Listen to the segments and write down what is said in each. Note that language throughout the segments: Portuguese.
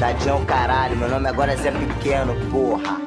Tadinho, caralho, meu nome agora é Zé Pequeno, porra.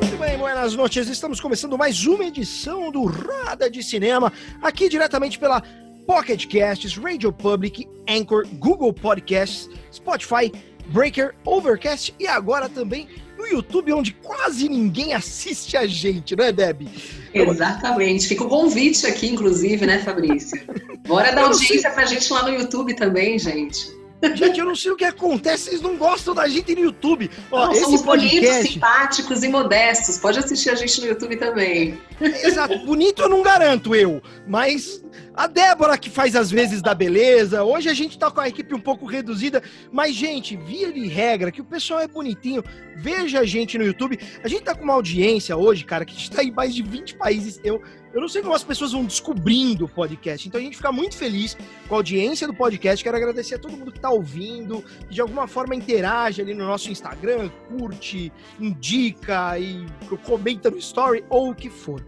Muito bem, buenas noites. Estamos começando mais uma edição do Roda de Cinema, aqui diretamente pela Pocket Casts, Radio Public, Anchor, Google Podcasts, Spotify, Breaker, Overcast e agora também no YouTube, onde quase ninguém assiste a gente, não é, Deb? Exatamente. Fica o convite aqui, inclusive, né, Fabrício? Bora dar não audiência pra gente lá no YouTube também, gente. Gente, eu não sei o que acontece, vocês não gostam da gente no YouTube. Ó, Nós esse somos bonitos, podcast, simpáticos e modestos. Pode assistir a gente no YouTube também. exato, bonito eu não garanto eu, mas a Débora que faz as vezes da beleza, hoje a gente tá com a equipe um pouco reduzida, mas gente, via de regra, que o pessoal é bonitinho, veja a gente no YouTube. A gente tá com uma audiência hoje, cara, que a gente tá em mais de 20 países. Eu, eu não sei como as pessoas vão descobrindo o podcast, então a gente fica muito feliz com a audiência do podcast. Quero agradecer a todo mundo que tá ouvindo, que de alguma forma interage ali no nosso Instagram, curte, indica e comenta no story ou o que for.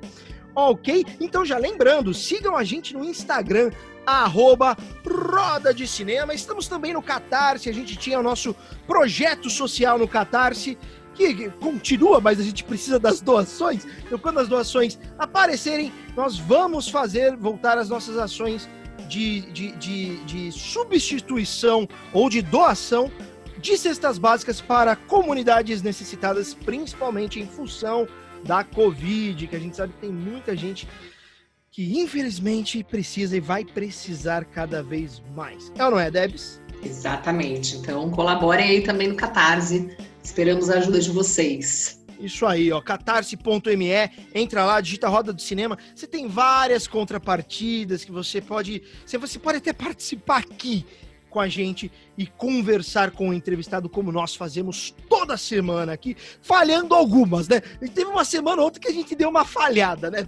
Ok? Então já lembrando, sigam a gente no Instagram, arroba Roda de Cinema. Estamos também no Catarse, a gente tinha o nosso projeto social no Catarse, que continua, mas a gente precisa das doações. Então, quando as doações aparecerem, nós vamos fazer voltar as nossas ações de, de, de, de substituição ou de doação de cestas básicas para comunidades necessitadas, principalmente em função da Covid, que a gente sabe que tem muita gente que infelizmente precisa e vai precisar cada vez mais. É ou não é, Debs? Exatamente. Então, colaborem aí também no Catarse. Esperamos a ajuda de vocês. Isso aí, ó, catarse.me, entra lá, digita Roda do Cinema. Você tem várias contrapartidas que você pode. Você, você pode até participar aqui com a gente e conversar com o entrevistado, como nós fazemos toda semana aqui, falhando algumas, né? E teve uma semana ou outra que a gente deu uma falhada, né?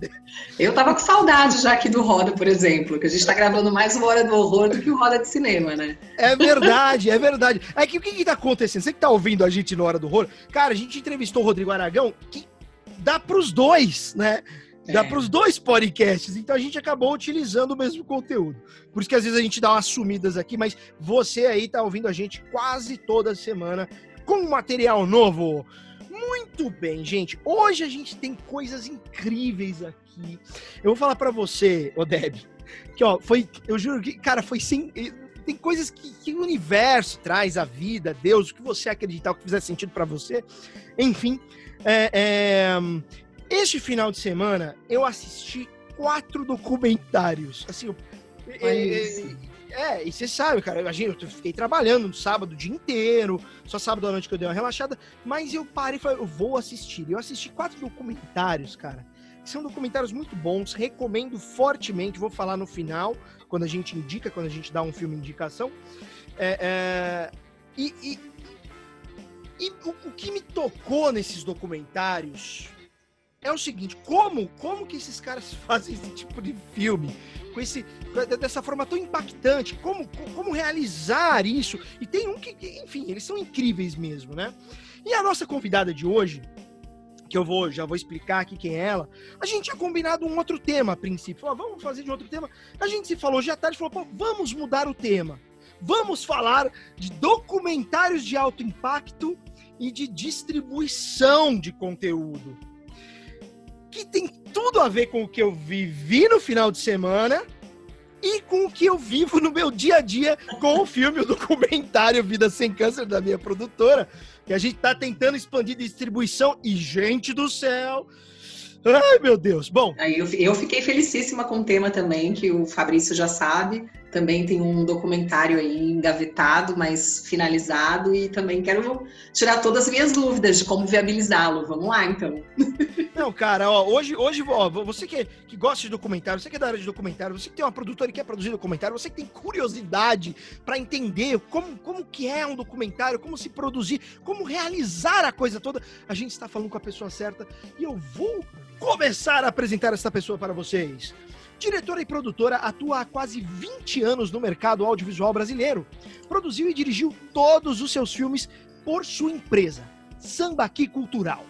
Eu tava com saudade já aqui do Roda, por exemplo, que a gente tá gravando mais uma hora do horror do que o Roda de Cinema, né? É verdade, é verdade. É que o que, que tá acontecendo? Você que tá ouvindo a gente no Hora do Horror, cara, a gente entrevistou o Rodrigo Aragão, que dá pros dois, né? Dá É. pros dois podcasts, então a gente acabou utilizando o mesmo conteúdo. Por isso que às vezes a gente dá umas sumidas aqui, mas você aí tá ouvindo a gente quase toda semana com material novo. Muito bem, gente. Hoje a gente tem coisas incríveis aqui. Eu vou falar pra você, Odeb, que ó, foi, eu juro que, cara, foi sem tem coisas que, que o universo traz, a vida, Deus, o que você acreditar, o que fizer sentido pra você. Enfim, é, é, este final de semana eu assisti quatro documentários. Assim, eu- é, isso. é, e você sabe, cara, imagina, eu fiquei trabalhando no sábado o dia inteiro, só sábado à noite que eu dei uma relaxada, mas eu parei e falei, eu vou assistir. Eu assisti quatro documentários, cara. São documentários muito bons, recomendo fortemente, vou falar no final, quando a gente indica, quando a gente dá um filme indicação. É, é, e e, e o, o que me tocou nesses documentários é o seguinte, como, como que esses caras fazem esse tipo de filme? Com esse, dessa forma tão impactante, como, como realizar isso? E tem um que, enfim, eles são incríveis mesmo, né? E a nossa convidada de hoje, que eu vou, já vou explicar aqui quem é ela, a gente tinha combinado um outro tema a princípio. Falou, vamos fazer de outro tema. A gente se falou hoje à tarde, falou, vamos mudar o tema. Vamos falar de documentários de alto impacto e de distribuição de conteúdo. Que tem tudo a ver com o que eu vivi no final de semana e com o que eu vivo no meu dia a dia com o filme, o documentário Vida Sem Câncer da minha produtora, que a gente tá tentando expandir distribuição. E, gente do céu, ai meu Deus, bom, Aí eu fiquei felicíssima com o tema também, que o Fabrício já sabe. Também tem um documentário aí engavetado, mas finalizado, e também quero tirar todas as minhas dúvidas de como viabilizá-lo. Vamos lá, então. Não, cara, ó, hoje, hoje ó, você que, que gosta de documentário, você que é da área de documentário, você que tem uma produtora e quer produzir documentário, você que tem curiosidade para entender como, como que é um documentário, como se produzir, como realizar a coisa toda, a gente está falando com a pessoa certa e eu vou começar a apresentar essa pessoa para vocês. Diretora e produtora, atua há quase 20 anos no mercado audiovisual brasileiro. Produziu e dirigiu todos os seus filmes por sua empresa, Sambaqui Cultural.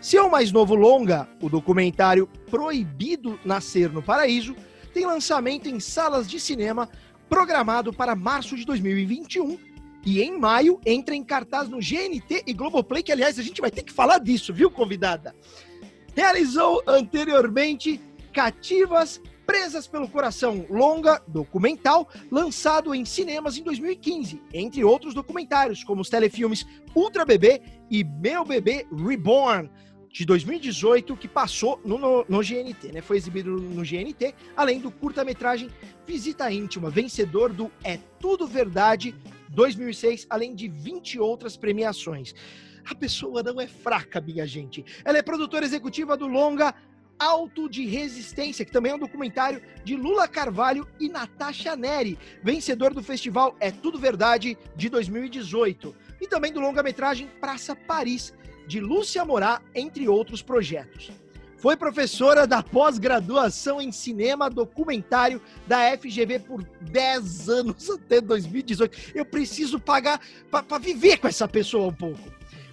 Seu mais novo longa, o documentário Proibido Nascer no Paraíso, tem lançamento em salas de cinema programado para março de 2021 e em maio entra em cartaz no GNT e Globoplay, que aliás a gente vai ter que falar disso, viu, convidada? Realizou anteriormente Cativas Presas pelo Coração, longa documental, lançado em cinemas em 2015, entre outros documentários, como os telefilmes Ultra Bebê e Meu Bebê Reborn, de 2018, que passou no, no, no GNT, né? Foi exibido no GNT, além do curta-metragem Visita Íntima, vencedor do É Tudo Verdade 2006, além de 20 outras premiações. A pessoa não é fraca, minha gente. Ela é produtora executiva do longa Alto de Resistência, que também é um documentário de Lula Carvalho e Natasha Neri, vencedor do festival É Tudo Verdade de 2018, e também do longa-metragem Praça Paris, de Lúcia Morá, entre outros projetos. Foi professora da pós-graduação em cinema documentário da FGV por 10 anos até 2018. Eu preciso pagar para viver com essa pessoa um pouco.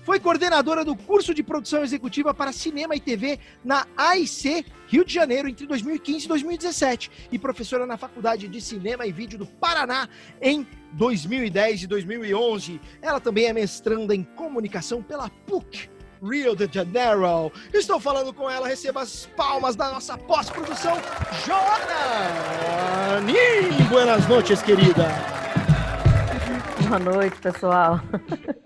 Foi coordenadora do curso de produção executiva para cinema e TV na AIC Rio de Janeiro entre 2015 e 2017 e professora na Faculdade de Cinema e Vídeo do Paraná em 2010 e 2011. Ela também é mestranda em comunicação pela PUC Rio de Janeiro. Estou falando com ela, receba as palmas da nossa pós-produção, Joana! Buenas noites, querida! Boa noite, pessoal.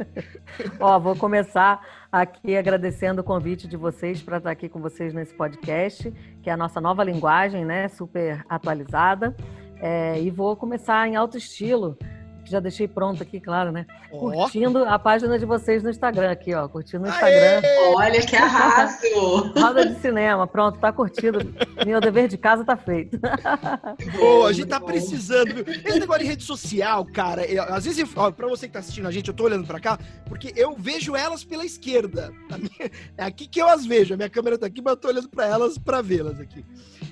Ó, vou começar aqui agradecendo o convite de vocês para estar aqui com vocês nesse podcast, que é a nossa nova linguagem, né? Super atualizada. É, e vou começar em alto estilo, que já deixei pronto aqui, claro, né? Oh. Curtindo a página de vocês no Instagram aqui, ó. Curtindo no Instagram. Aê! Olha que arraso! Roda de cinema, pronto, tá curtido. Meu dever de casa tá feito. Boa, a gente tá precisando, viu? Esse negócio de rede social, cara, eu, às vezes, ó, pra você que tá assistindo a gente, eu tô olhando pra cá, porque eu vejo elas pela esquerda. Minha, é aqui que eu as vejo. A minha câmera tá aqui, mas eu tô olhando pra elas pra vê-las aqui.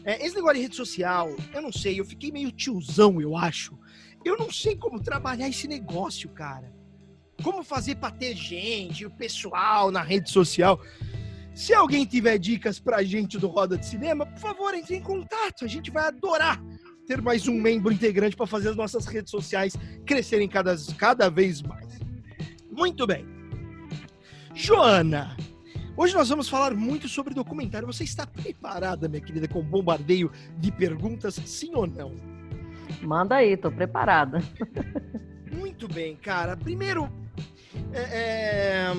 É, esse negócio de rede social, eu não sei, eu fiquei meio tiozão, eu acho eu não sei como trabalhar esse negócio, cara. Como fazer para ter gente, o pessoal na rede social. Se alguém tiver dicas pra gente do Roda de Cinema, por favor, entre em contato. A gente vai adorar ter mais um membro integrante para fazer as nossas redes sociais crescerem cada, cada vez mais. Muito bem. Joana, hoje nós vamos falar muito sobre documentário. Você está preparada, minha querida, com bombardeio de perguntas, sim ou não? Manda aí, tô preparada. Muito bem, cara. Primeiro, é, é,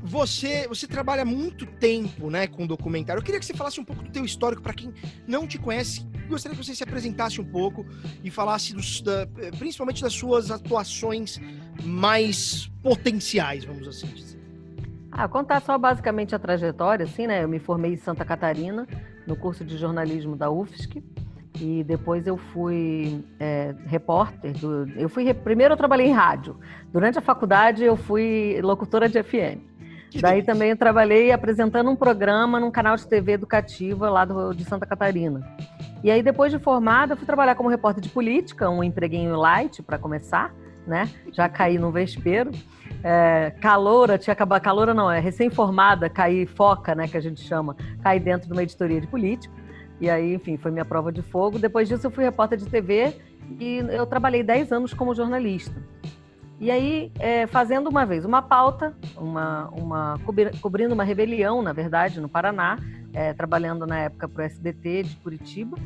você você trabalha muito tempo, né, com documentário. Eu queria que você falasse um pouco do teu histórico para quem não te conhece. Gostaria que você se apresentasse um pouco e falasse dos, da, principalmente das suas atuações mais potenciais, vamos assim dizer. Ah, contar só basicamente a trajetória, assim, né? Eu me formei em Santa Catarina, no curso de jornalismo da UFSC e depois eu fui é, repórter. Do, eu fui primeiro eu trabalhei em rádio. Durante a faculdade eu fui locutora de FM. Daí também eu trabalhei apresentando um programa num canal de TV educativa lá do, de Santa Catarina. E aí depois de formada eu fui trabalhar como repórter de política, um empreguinho light para começar, né? Já caí no vespeiro. É, caloura, tinha acabado, caloura não, é recém-formada, caí foca, né, que a gente chama, caí dentro de uma editoria de política. E aí, enfim, foi minha prova de fogo. Depois disso, eu fui repórter de TV e eu trabalhei 10 anos como jornalista. E aí, é, fazendo uma vez uma pauta, uma, uma, cobrindo uma rebelião, na verdade, no Paraná, é, trabalhando na época para o SBT de Curitiba,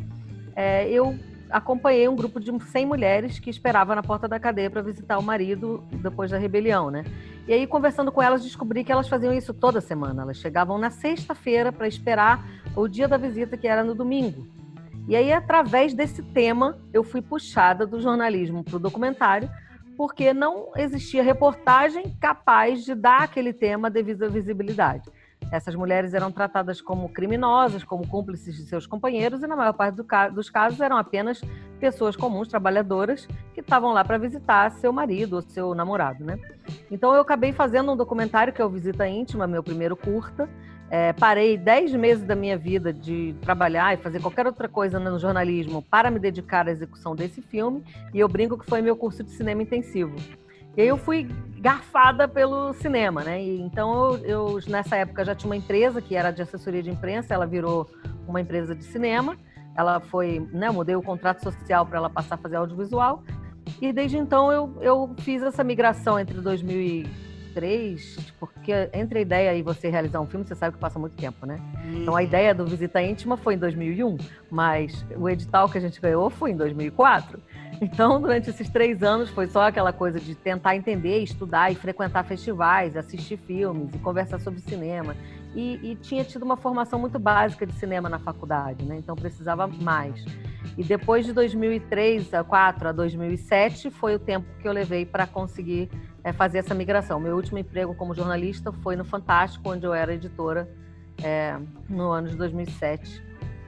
é, eu acompanhei um grupo de 100 mulheres que esperava na porta da cadeia para visitar o marido depois da rebelião, né? E aí, conversando com elas, descobri que elas faziam isso toda semana. Elas chegavam na sexta-feira para esperar o dia da visita, que era no domingo. E aí, através desse tema, eu fui puxada do jornalismo para o documentário, porque não existia reportagem capaz de dar aquele tema devida visibilidade. Essas mulheres eram tratadas como criminosas, como cúmplices de seus companheiros, e na maior parte do ca dos casos eram apenas pessoas comuns, trabalhadoras, que estavam lá para visitar seu marido ou seu namorado, né? Então eu acabei fazendo um documentário que é o Visita Íntima, meu primeiro curta, é, parei dez meses da minha vida de trabalhar e fazer qualquer outra coisa no jornalismo para me dedicar à execução desse filme, e eu brinco que foi meu curso de cinema intensivo. E aí eu fui garfada pelo cinema, né? E então eu, eu, nessa época já tinha uma empresa que era de assessoria de imprensa, ela virou uma empresa de cinema. Ela foi, né? Mudei o contrato social para ela passar a fazer audiovisual. E desde então eu, eu fiz essa migração entre 2000 2003, porque entre a ideia e você realizar um filme, você sabe que passa muito tempo, né? Então a uhum. ideia do Visita Íntima foi em 2001, mas o edital que a gente ganhou foi em 2004. Então, durante esses três anos, foi só aquela coisa de tentar entender, estudar e frequentar festivais, assistir filmes e conversar sobre cinema. E, e tinha tido uma formação muito básica de cinema na faculdade, né? Então precisava mais. E depois de 2003, 2004 a 2007 foi o tempo que eu levei para conseguir é, fazer essa migração. Meu último emprego como jornalista foi no Fantástico, onde eu era editora é, no ano de 2007.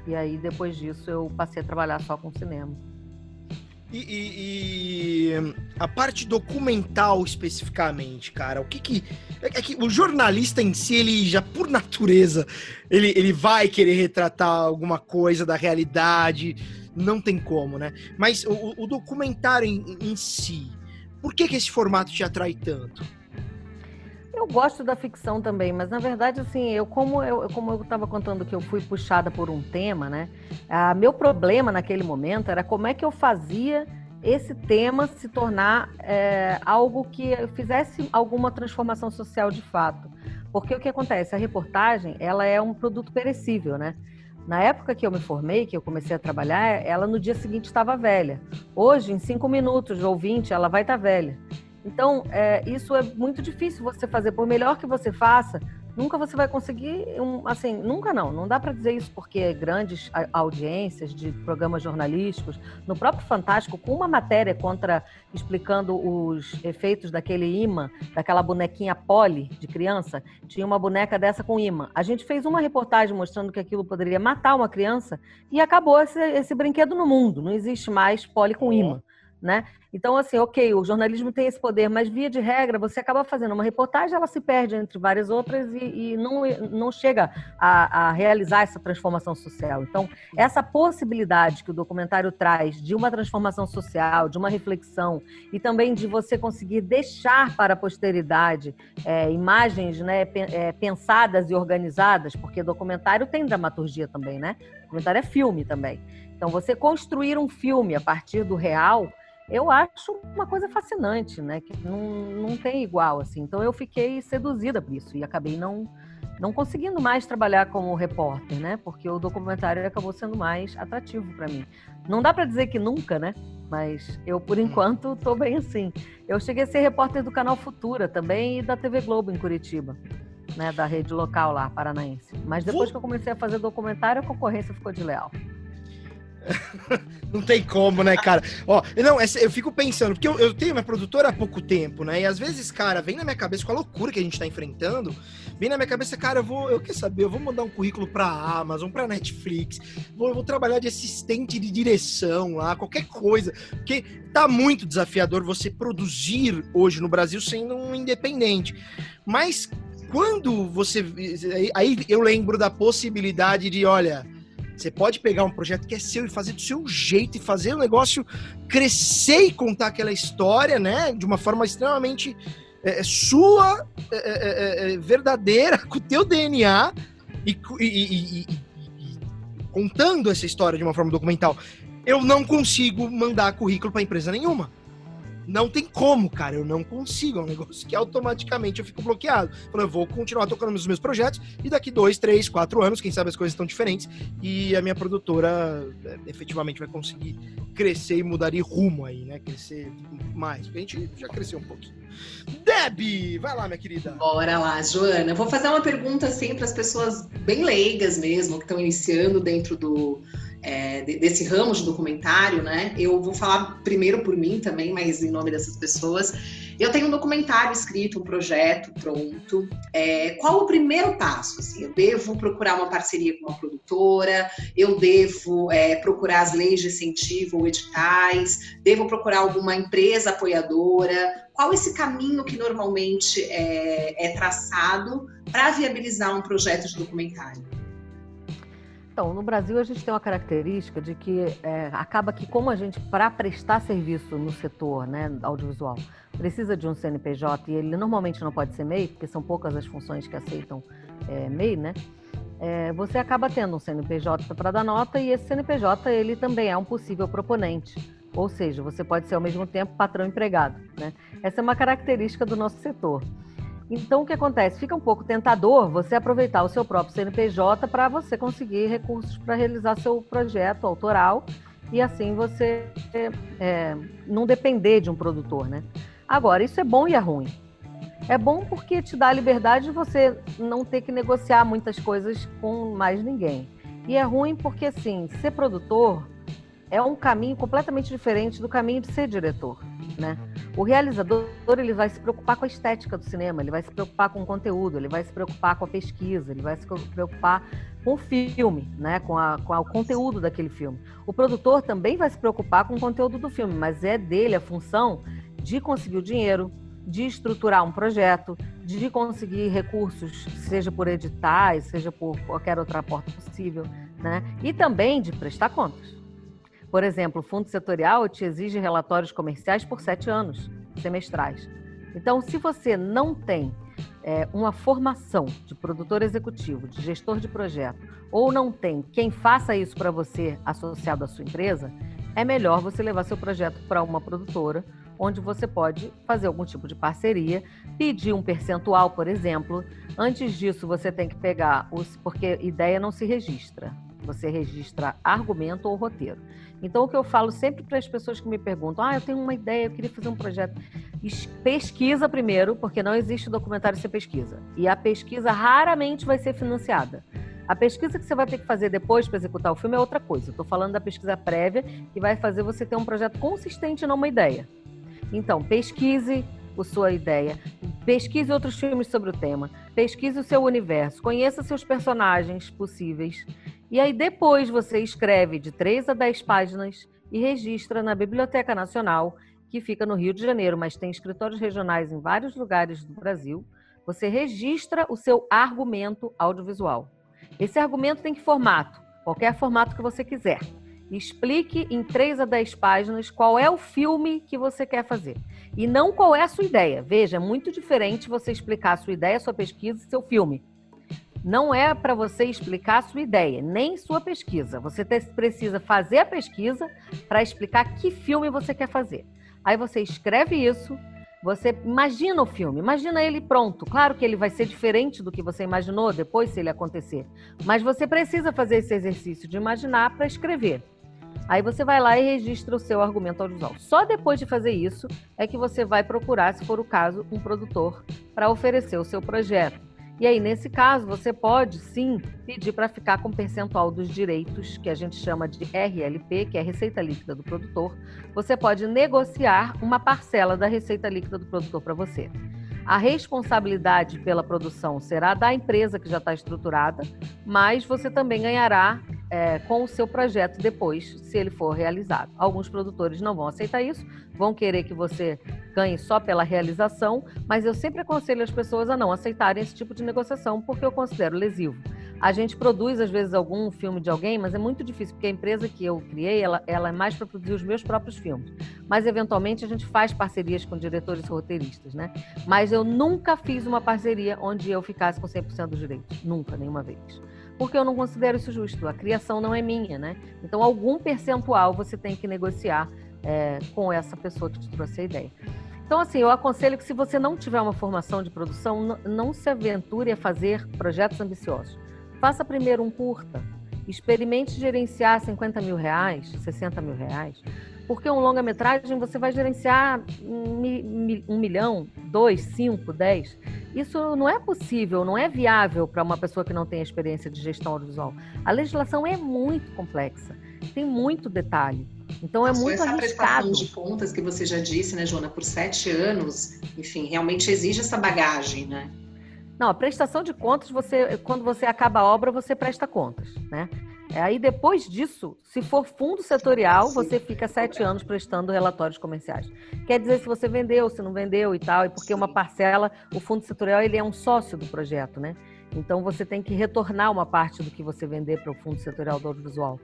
E aí, depois disso, eu passei a trabalhar só com cinema. E, e, e, a parte documental especificamente, cara, o que que. É, é que o jornalista em si, ele já por natureza, ele, ele vai querer retratar alguma coisa da realidade, não tem como, né? Mas o, o documentário em, em si, por que, que esse formato te atrai tanto? Eu gosto da ficção também, mas na verdade, assim, eu como eu como eu estava contando que eu fui puxada por um tema, né? Meu problema naquele momento era como é que eu fazia esse tema se tornar é, algo que fizesse alguma transformação social de fato. Porque o que acontece? A reportagem, ela é um produto perecível, né? Na época que eu me formei, que eu comecei a trabalhar, ela no dia seguinte estava velha. Hoje, em cinco minutos ou vinte, ela vai estar tá velha. Então, é, isso é muito difícil você fazer. Por melhor que você faça, nunca você vai conseguir, um, assim, nunca não. Não dá para dizer isso porque grandes audiências de programas jornalísticos, no próprio Fantástico, com uma matéria contra explicando os efeitos daquele imã, daquela bonequinha Polly de criança, tinha uma boneca dessa com imã. A gente fez uma reportagem mostrando que aquilo poderia matar uma criança e acabou esse, esse brinquedo no mundo. Não existe mais Polly com imã né? Então, assim, ok, o jornalismo tem esse poder, mas via de regra, você acaba fazendo uma reportagem, ela se perde entre várias outras e, e não, não chega a, a, realizar essa transformação social. Então, essa possibilidade que o documentário traz de uma transformação social, de uma reflexão e também de você conseguir deixar para a posteridade é, imagens né, é, pensadas e organizadas, porque documentário tem dramaturgia também, né? Documentário é filme também. Então, você construir um filme a partir do real eu acho uma coisa fascinante, né? Que não, não tem igual, assim. Então eu fiquei seduzida por isso e acabei não, não conseguindo mais trabalhar como repórter, né? Porque o documentário acabou sendo mais atrativo para mim. Não dá para dizer que nunca, né? Mas eu, por enquanto, estou bem assim. Eu cheguei a ser repórter do canal Futura também e da TV Globo em Curitiba. Né, da rede local lá, paranaense. Mas depois que eu comecei a fazer documentário, a concorrência ficou de leal. não tem como, né, cara? Ó, não, eu fico pensando, porque eu, eu, tenho minha produtora há pouco tempo, né? E às vezes, cara, vem na minha cabeça com a loucura que a gente tá enfrentando, vem na minha cabeça, cara, eu vou, eu quero saber, eu vou mandar um currículo pra Amazon, pra Netflix, vou, vou trabalhar de assistente de direção lá, qualquer coisa. Porque tá muito desafiador você produzir hoje no Brasil sendo um independente. Mas quando você. Aí eu lembro da possibilidade de, olha você pode pegar um projeto que é seu e fazer do seu jeito e fazer o negócio crescer e contar aquela história, né? De uma forma extremamente é, é sua, é é, é, é, verdadeira, com o teu DNA e, e, e, e, contando essa história de uma forma documental. Eu não consigo mandar currículo para empresa nenhuma. Não tem como, cara. Eu não consigo. É um negócio que automaticamente eu fico bloqueado. Eu vou continuar tocando nos meus projetos e daqui dois, três, quatro anos, quem sabe as coisas estão diferentes e a minha produtora é, efetivamente vai conseguir crescer e mudar de rumo aí, né? Crescer mais. Porque a gente já cresceu um pouquinho. Deb, vai lá, minha querida. Bora lá, Joana. Vou fazer uma pergunta assim para as pessoas bem leigas mesmo, que estão iniciando dentro do é, desse ramo de documentário, né? Eu vou falar primeiro por mim também, mas em nome dessas pessoas. Eu tenho um documentário escrito, um projeto pronto. É, qual o primeiro passo? Assim, eu devo procurar uma parceria com uma produtora, eu devo é, procurar as leis de incentivo ou editais, devo procurar alguma empresa apoiadora. Qual esse caminho que normalmente é, é traçado para viabilizar um projeto de documentário? Então, no Brasil a gente tem uma característica de que é, acaba que como a gente, para prestar serviço no setor né, audiovisual, precisa de um CNPJ e ele normalmente não pode ser MEI, porque são poucas as funções que aceitam é, MEI, né? É, você acaba tendo um CNPJ para dar nota e esse CNPJ ele também é um possível proponente. Ou seja, você pode ser ao mesmo tempo patrão empregado. Né? Essa é uma característica do nosso setor. Então, o que acontece? Fica um pouco tentador você aproveitar o seu próprio CNPJ para você conseguir recursos para realizar seu projeto autoral e assim você é, não depender de um produtor, né? Agora, isso é bom e é ruim. É bom porque te dá a liberdade de você não ter que negociar muitas coisas com mais ninguém. E é ruim porque, assim, ser produtor é um caminho completamente diferente do caminho de ser diretor, né? O realizador ele vai se preocupar com a estética do cinema, ele vai se preocupar com o conteúdo, ele vai se preocupar com a pesquisa, ele vai se preocupar com o filme, né? com, a, com a, o conteúdo daquele filme. O produtor também vai se preocupar com o conteúdo do filme, mas é dele a função de conseguir o dinheiro, de estruturar um projeto, de conseguir recursos, seja por editais, seja por qualquer outra porta possível, né? E também de prestar contas. Por exemplo, o fundo setorial te exige relatórios comerciais por sete anos, semestrais. Então, se você não tem é, uma formação de produtor executivo, de gestor de projeto, ou não tem quem faça isso para você associado à sua empresa, é melhor você levar seu projeto para uma produtora, onde você pode fazer algum tipo de parceria, pedir um percentual, por exemplo. Antes disso, você tem que pegar os. porque ideia não se registra. Você registra argumento ou roteiro. Então, o que eu falo sempre para as pessoas que me perguntam: ah, eu tenho uma ideia, eu queria fazer um projeto. Pesquisa primeiro, porque não existe documentário sem pesquisa. E a pesquisa raramente vai ser financiada. A pesquisa que você vai ter que fazer depois para executar o filme é outra coisa. Estou falando da pesquisa prévia que vai fazer você ter um projeto consistente, não uma ideia. Então, pesquise a sua ideia, pesquise outros filmes sobre o tema, pesquise o seu universo, conheça seus personagens possíveis e aí depois você escreve de 3 a 10 páginas e registra na Biblioteca Nacional, que fica no Rio de Janeiro, mas tem escritórios regionais em vários lugares do Brasil. Você registra o seu argumento audiovisual. Esse argumento tem que formato, qualquer formato que você quiser. Explique em 3 a 10 páginas qual é o filme que você quer fazer. E não qual é a sua ideia. Veja, é muito diferente você explicar a sua ideia, sua pesquisa e seu filme não é para você explicar a sua ideia, nem sua pesquisa. Você precisa fazer a pesquisa para explicar que filme você quer fazer. Aí você escreve isso, você imagina o filme, imagina ele pronto. Claro que ele vai ser diferente do que você imaginou depois se ele acontecer, mas você precisa fazer esse exercício de imaginar para escrever. Aí você vai lá e registra o seu argumento audiovisual. Só depois de fazer isso é que você vai procurar, se for o caso, um produtor para oferecer o seu projeto. E aí, nesse caso, você pode sim pedir para ficar com percentual dos direitos, que a gente chama de RLP, que é a receita líquida do produtor. Você pode negociar uma parcela da receita líquida do produtor para você. A responsabilidade pela produção será da empresa que já está estruturada, mas você também ganhará é, com o seu projeto depois, se ele for realizado. Alguns produtores não vão aceitar isso, vão querer que você ganhe só pela realização, mas eu sempre aconselho as pessoas a não aceitarem esse tipo de negociação, porque eu considero lesivo. A gente produz, às vezes, algum filme de alguém, mas é muito difícil, porque a empresa que eu criei, ela, ela é mais para produzir os meus próprios filmes. Mas, eventualmente, a gente faz parcerias com diretores roteiristas, né? Mas eu nunca fiz uma parceria onde eu ficasse com 100% dos direitos. Nunca, nenhuma vez porque eu não considero isso justo. A criação não é minha, né? Então, algum percentual você tem que negociar é, com essa pessoa que te trouxe a ideia. Então, assim, eu aconselho que se você não tiver uma formação de produção, não se aventure a fazer projetos ambiciosos. Faça primeiro um curta. Experimente gerenciar 50 mil reais, 60 mil reais, porque um longa-metragem você vai gerenciar um milhão, dois, cinco, dez. Isso não é possível, não é viável para uma pessoa que não tem experiência de gestão audiovisual. A legislação é muito complexa, tem muito detalhe. Então é muito essa arriscado. prestação de contas que você já disse, né, Joana, por sete anos, enfim, realmente exige essa bagagem, né? Não, a prestação de contas, você, quando você acaba a obra, você presta contas, né? É, Aí depois disso, se for fundo setorial, você fica sete anos prestando relatórios comerciais. Quer dizer se você vendeu, se não vendeu e tal, e porque uma parcela, o fundo setorial ele é um sócio do projeto, né? Então você tem que retornar uma parte do que você vender para o fundo setorial do audiovisual.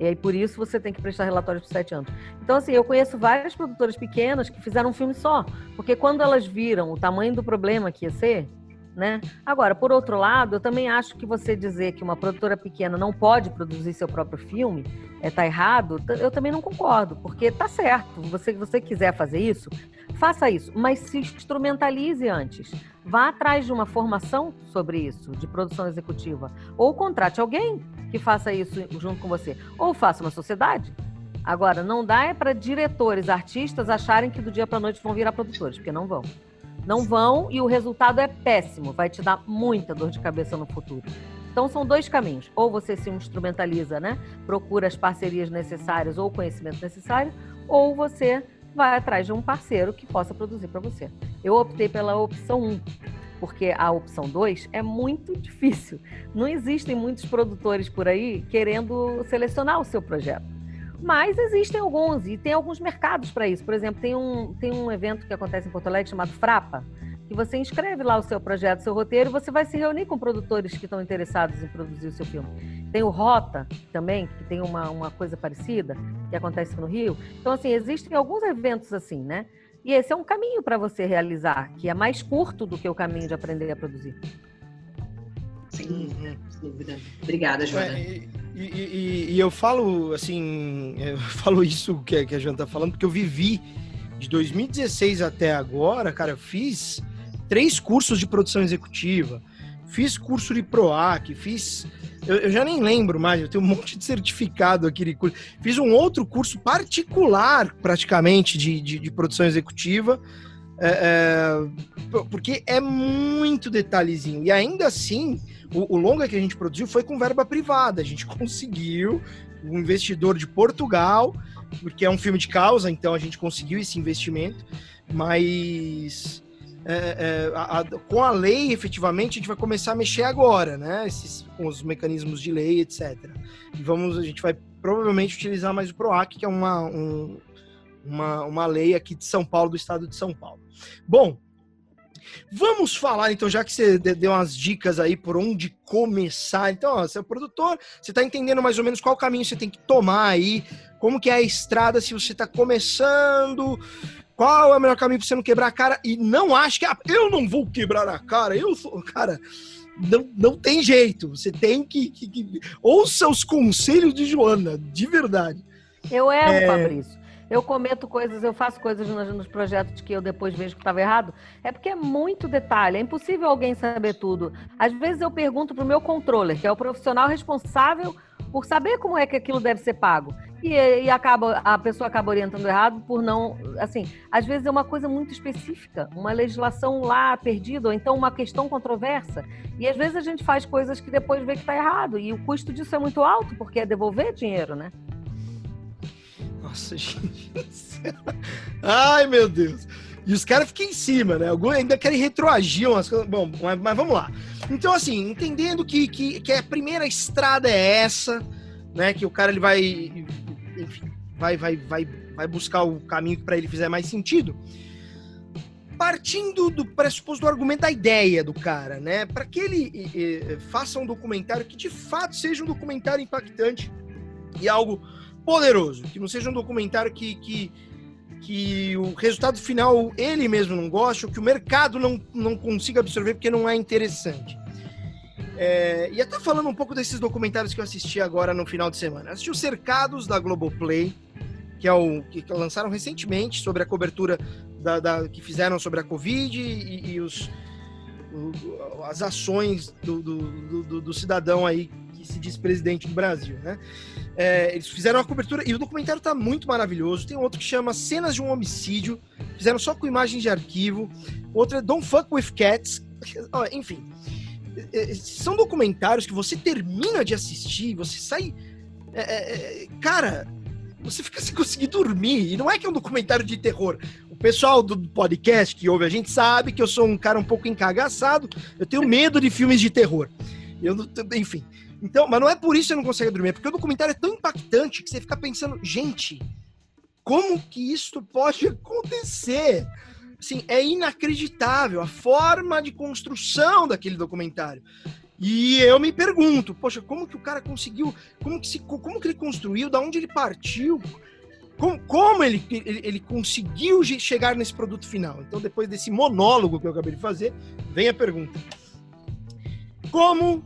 E aí por isso você tem que prestar relatórios por sete anos. Então assim, eu conheço várias produtoras pequenas que fizeram um filme só, porque quando elas viram o tamanho do problema que ia ser, né? Agora, por outro lado, eu também acho que você dizer que uma produtora pequena não pode produzir seu próprio filme é tá errado. Eu também não concordo, porque tá certo. Você você quiser fazer isso, faça isso, mas se instrumentalize antes. Vá atrás de uma formação sobre isso, de produção executiva, ou contrate alguém que faça isso junto com você, ou faça uma sociedade. Agora, não dá é para diretores, artistas acharem que do dia para noite vão virar produtores, porque não vão. Não vão e o resultado é péssimo, vai te dar muita dor de cabeça no futuro. Então são dois caminhos. Ou você se instrumentaliza, né? Procura as parcerias necessárias ou o conhecimento necessário, ou você vai atrás de um parceiro que possa produzir para você. Eu optei pela opção 1, porque a opção 2 é muito difícil. Não existem muitos produtores por aí querendo selecionar o seu projeto. Mas existem alguns, e tem alguns mercados para isso. Por exemplo, tem um, tem um evento que acontece em Porto Alegre chamado Frapa, que você inscreve lá o seu projeto, o seu roteiro, e você vai se reunir com produtores que estão interessados em produzir o seu filme. Tem o Rota também, que tem uma, uma coisa parecida, que acontece no Rio. Então, assim, existem alguns eventos assim, né? E esse é um caminho para você realizar, que é mais curto do que o caminho de aprender a produzir. Sem Uhum. dúvida. Obrigada, Joana. É, e, e- e- eu falo, assim, eu falo isso que, que a Jana tá falando, porque eu vivi de 2016 até agora, cara, eu fiz três cursos de produção executiva, fiz curso de PROAC, fiz. Eu, eu já nem lembro mais, eu tenho um monte de certificado aqui de curso. Fiz um outro curso particular, praticamente, de, de, de produção executiva. É, é, porque é muito detalhezinho. E ainda assim, o, o longa que a gente produziu foi com verba privada. A gente conseguiu um investidor de Portugal, porque é um filme de causa, então a gente conseguiu esse investimento, mas é, é, a- a- com a lei, efetivamente, a gente vai começar a mexer agora, né? Esses, com os mecanismos de lei, etc. E vamos, a gente vai provavelmente utilizar mais o PROAC, que é uma, um- uma, uma lei aqui de São Paulo, do estado de São Paulo. Bom, Vamos falar, então, já que você de- deu umas dicas aí por onde começar. Então, ó, você é produtor, você tá entendendo mais ou menos qual caminho você tem que tomar aí, como que é a estrada se você tá começando, qual é o melhor caminho pra você não quebrar a cara. E não acho que, ah, eu não vou quebrar a cara, eu sou. Cara, não, não tem jeito. Você tem que, que, que- Ouça os conselhos de Joana, de verdade. Eu erro, É. Fabrício. Eu cometo coisas, eu faço coisas nos, nos projetos que eu depois vejo que estava errado. É porque é muito detalhe, é impossível alguém saber tudo. Às vezes eu pergunto para o meu controller, que é o profissional responsável por saber como é que aquilo deve ser pago. E, e acaba, a pessoa acaba orientando errado por não. Assim, às vezes é uma coisa muito específica, uma legislação lá perdida, ou então uma questão controversa. E às vezes a gente faz coisas que depois vê que está errado. E o custo disso é muito alto, porque é devolver dinheiro, né? Nossa, gente. Ai, meu Deus. E os caras ficam em cima, né? Alguns ainda querem retroagir umas coisas. Bom, mas, mas vamos lá. Então, assim, entendendo que, que, que a primeira estrada é essa, né? Que o cara ele vai. Enfim, vai, vai, vai, vai buscar o caminho que para ele fizer mais sentido. Partindo do pressuposto do argumento da ideia do cara, né? Para que ele eh, eh, faça um documentário que de fato seja um documentário impactante e algo poderoso, que não seja um documentário que, que, que o resultado final ele mesmo não goste, ou que o mercado não, não consiga absorver porque não é interessante. É, e até falando um pouco desses documentários que eu assisti agora no final de semana. Assisti os Cercados da Globoplay, que é o que lançaram recentemente sobre a cobertura da, da- que fizeram sobre a Covid e, e os, o- as ações do, do, do- do- cidadão aí se diz presidente do Brasil, né? É, eles fizeram uma cobertura e o documentário tá muito maravilhoso. Tem outro que chama Cenas de um Homicídio, fizeram só com imagens de arquivo. Outro é Don't Fuck with Cats. enfim. É, é, são documentários que você termina de assistir, você sai. É, é, cara, você fica sem conseguir dormir. E não é que é um documentário de terror. O pessoal do podcast que ouve a gente sabe que eu sou um cara um pouco encagaçado. Eu tenho medo de filmes de terror. Eu, enfim. Então, mas não é por isso que você não consegue dormir, é porque o documentário é tão impactante que você fica pensando, gente, como que isso pode acontecer? Assim, é inacreditável a forma de construção daquele documentário. E eu me pergunto, poxa, como que o cara conseguiu, como que, se, como que ele construiu, da onde ele partiu, como, como ele, ele, ele, conseguiu chegar nesse produto final? Então, depois desse monólogo que eu acabei de fazer, vem a pergunta. Como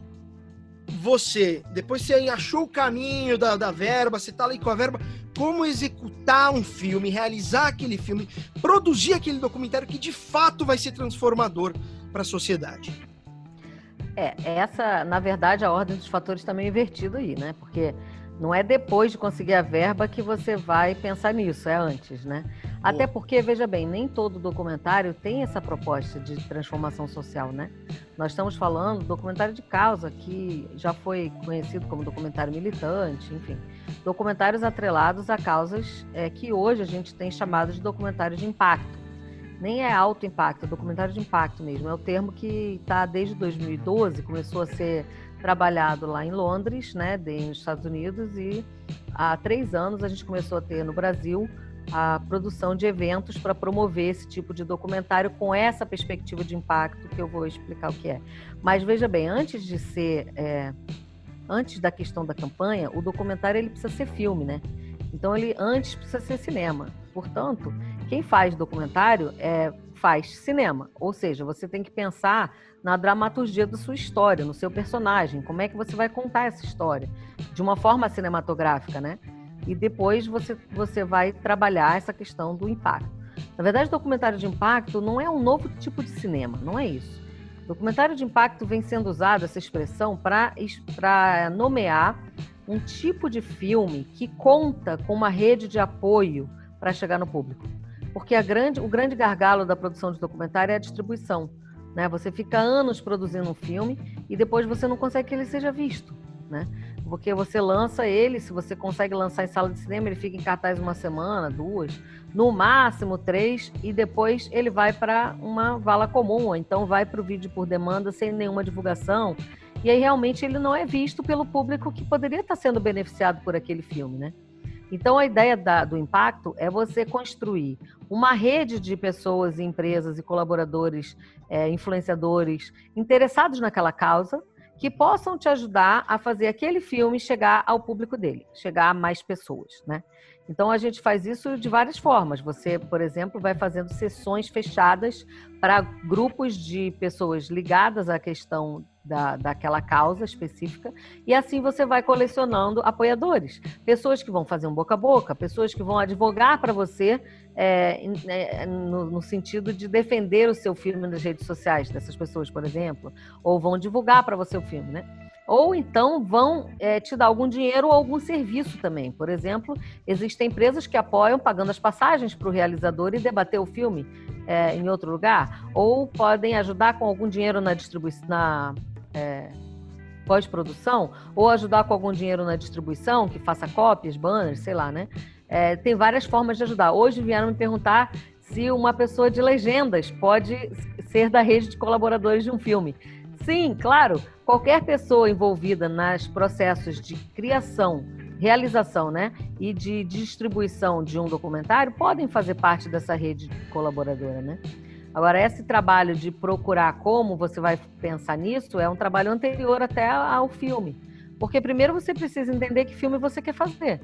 você, depois você achou o caminho da, da verba, você tá ali com a verba, como executar um filme, realizar aquele filme, produzir aquele documentário que de fato vai ser transformador para a sociedade. É, essa, na verdade, a ordem dos fatores também tá invertida aí, né? Porque não é depois de conseguir a verba que você vai pensar nisso, é antes, né? Até porque, veja bem, nem todo documentário tem essa proposta de transformação social, né? Nós estamos falando do documentário de causa, que já foi conhecido como documentário militante, enfim. Documentários atrelados a causas é, que hoje a gente tem chamado de documentário de impacto. Nem é alto impacto, é documentário de impacto mesmo. É o termo que está desde 2012, começou a ser trabalhado lá em Londres, né, nos Estados Unidos, e há três anos a gente começou a ter no Brasil a produção de eventos para promover esse tipo de documentário com essa perspectiva de impacto que eu vou explicar o que é. Mas veja bem, antes de ser, é, antes da questão da campanha, o documentário ele precisa ser filme, né? Então ele antes precisa ser cinema. Portanto, quem faz documentário é, faz cinema, ou seja, você tem que pensar na dramaturgia da sua história, no seu personagem, como é que você vai contar essa história de uma forma cinematográfica, né? e depois você, você vai trabalhar essa questão do impacto. Na verdade, documentário de impacto não é um novo tipo de cinema, não é isso. Documentário de impacto vem sendo usado, essa expressão, para nomear um tipo de filme que conta com uma rede de apoio para chegar no público. Porque grande, o grande gargalo da produção de documentário é a distribuição. Né? Você fica anos produzindo um filme e depois você não consegue que ele seja visto. Né? Porque você lança ele, se você consegue lançar em sala de cinema, ele fica em cartaz uma semana, duas, no máximo três, e depois ele vai para uma vala comum, ou então vai para o vídeo por demanda sem nenhuma divulgação. E aí realmente ele não é visto pelo público que poderia estar sendo beneficiado por aquele filme, né? Então a ideia da, do impacto é você construir uma rede de pessoas, empresas e colaboradores, é, influenciadores interessados naquela causa que possam te ajudar a fazer aquele filme chegar ao público dele, chegar a mais pessoas, né? Então a gente faz isso de várias formas. Você, por exemplo, vai fazendo sessões fechadas para grupos de pessoas ligadas à questão da, daquela causa específica, e assim você vai colecionando apoiadores, pessoas que vão fazer um boca a boca, pessoas que vão advogar para você é, é, no, no, sentido de defender o seu filme nas redes sociais dessas pessoas, por exemplo, ou vão divulgar para você o filme, né? Ou então vão é, te dar algum dinheiro ou algum serviço também. Por exemplo, existem empresas que apoiam pagando as passagens para o realizador e debater o filme é, em outro lugar, ou podem ajudar com algum dinheiro na distribuição, na é, pós-produção, ou ajudar com algum dinheiro na distribuição, que faça cópias, banners, sei lá, né? É, tem várias formas de ajudar. Hoje vieram me perguntar se uma pessoa de legendas pode ser da rede de colaboradores de um filme. Sim, claro, qualquer pessoa envolvida nos processos de criação, realização né, e de distribuição de um documentário podem fazer parte dessa rede colaboradora. Né? Agora, esse trabalho de procurar como você vai pensar nisso é um trabalho anterior até ao filme. Porque primeiro você precisa entender que filme você quer fazer.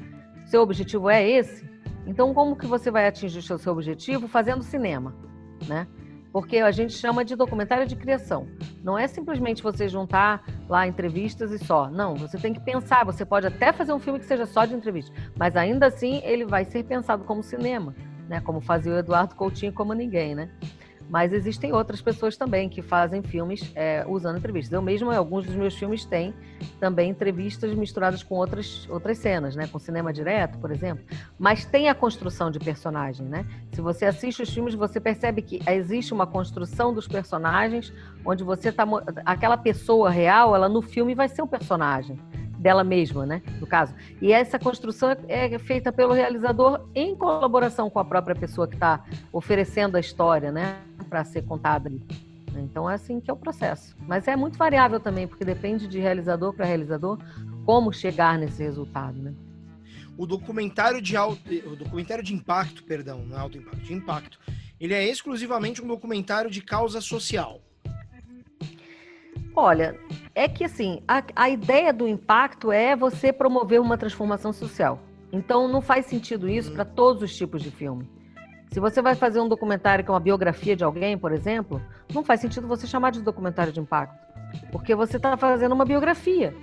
Seu objetivo é esse? Então, como que você vai atingir o seu objetivo fazendo cinema, né? Porque a gente chama de documentário de criação. Não é simplesmente você juntar lá entrevistas e só. Não, você tem que pensar. Você pode até fazer um filme que seja só de entrevista, mas ainda assim ele vai ser pensado como cinema, né? Como fazia o Eduardo Coutinho como ninguém, né? Mas existem outras pessoas também que fazem filmes é, usando entrevistas. Eu mesmo, alguns dos meus filmes, têm também entrevistas misturadas com outras, outras cenas, né? Com cinema direto, por exemplo. Mas tem a construção de personagem, né? Se você assiste os filmes, você percebe que existe uma construção dos personagens, onde você tá... Aquela pessoa real, ela no filme vai ser um personagem dela mesma, né? No caso. E essa construção é, é feita pelo realizador em colaboração com a própria pessoa que está oferecendo a história, né? Para ser contada ali. Então é assim que é o processo. Mas é muito variável também, porque depende de realizador para realizador como chegar nesse resultado, né? O documentário de alto, o documentário de impacto, perdão, não é alto impacto, de impacto, ele é exclusivamente um documentário de causa social. Olha, é que assim, a, a ideia do impacto é você promover uma transformação social. Então não faz sentido isso para todos os tipos de filme. Se você vai fazer um documentário que é uma biografia de alguém, por exemplo, não faz sentido você chamar de documentário de impacto, porque você está fazendo uma biografia.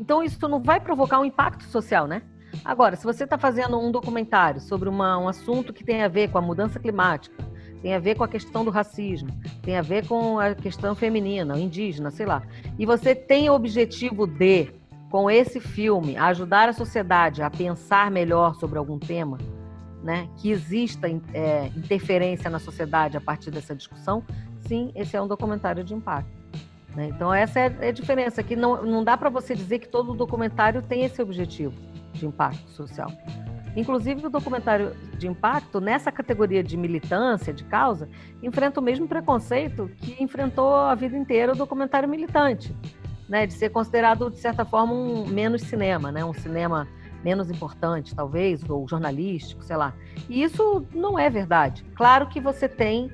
Então isso não vai provocar um impacto social, né? Agora, se você está fazendo um documentário sobre uma, um assunto que tem a ver com a mudança climática, tem a ver com a questão do racismo, tem a ver com a questão feminina, indígena, sei lá. E você tem o objetivo de, com esse filme, ajudar a sociedade a pensar melhor sobre algum tema, né? Que exista é, interferência na sociedade a partir dessa discussão, sim, esse é um documentário de impacto. Né? Então essa é a diferença, que não, não dá para você dizer que todo documentário tem esse objetivo de impacto social. Inclusive, o documentário de impacto, nessa categoria de militância, de causa, enfrenta o mesmo preconceito que enfrentou a vida inteira o documentário militante, né? de ser considerado, de certa forma, um menos cinema, né? um cinema menos importante, talvez, ou jornalístico, sei lá. E isso não é verdade. Claro que você tem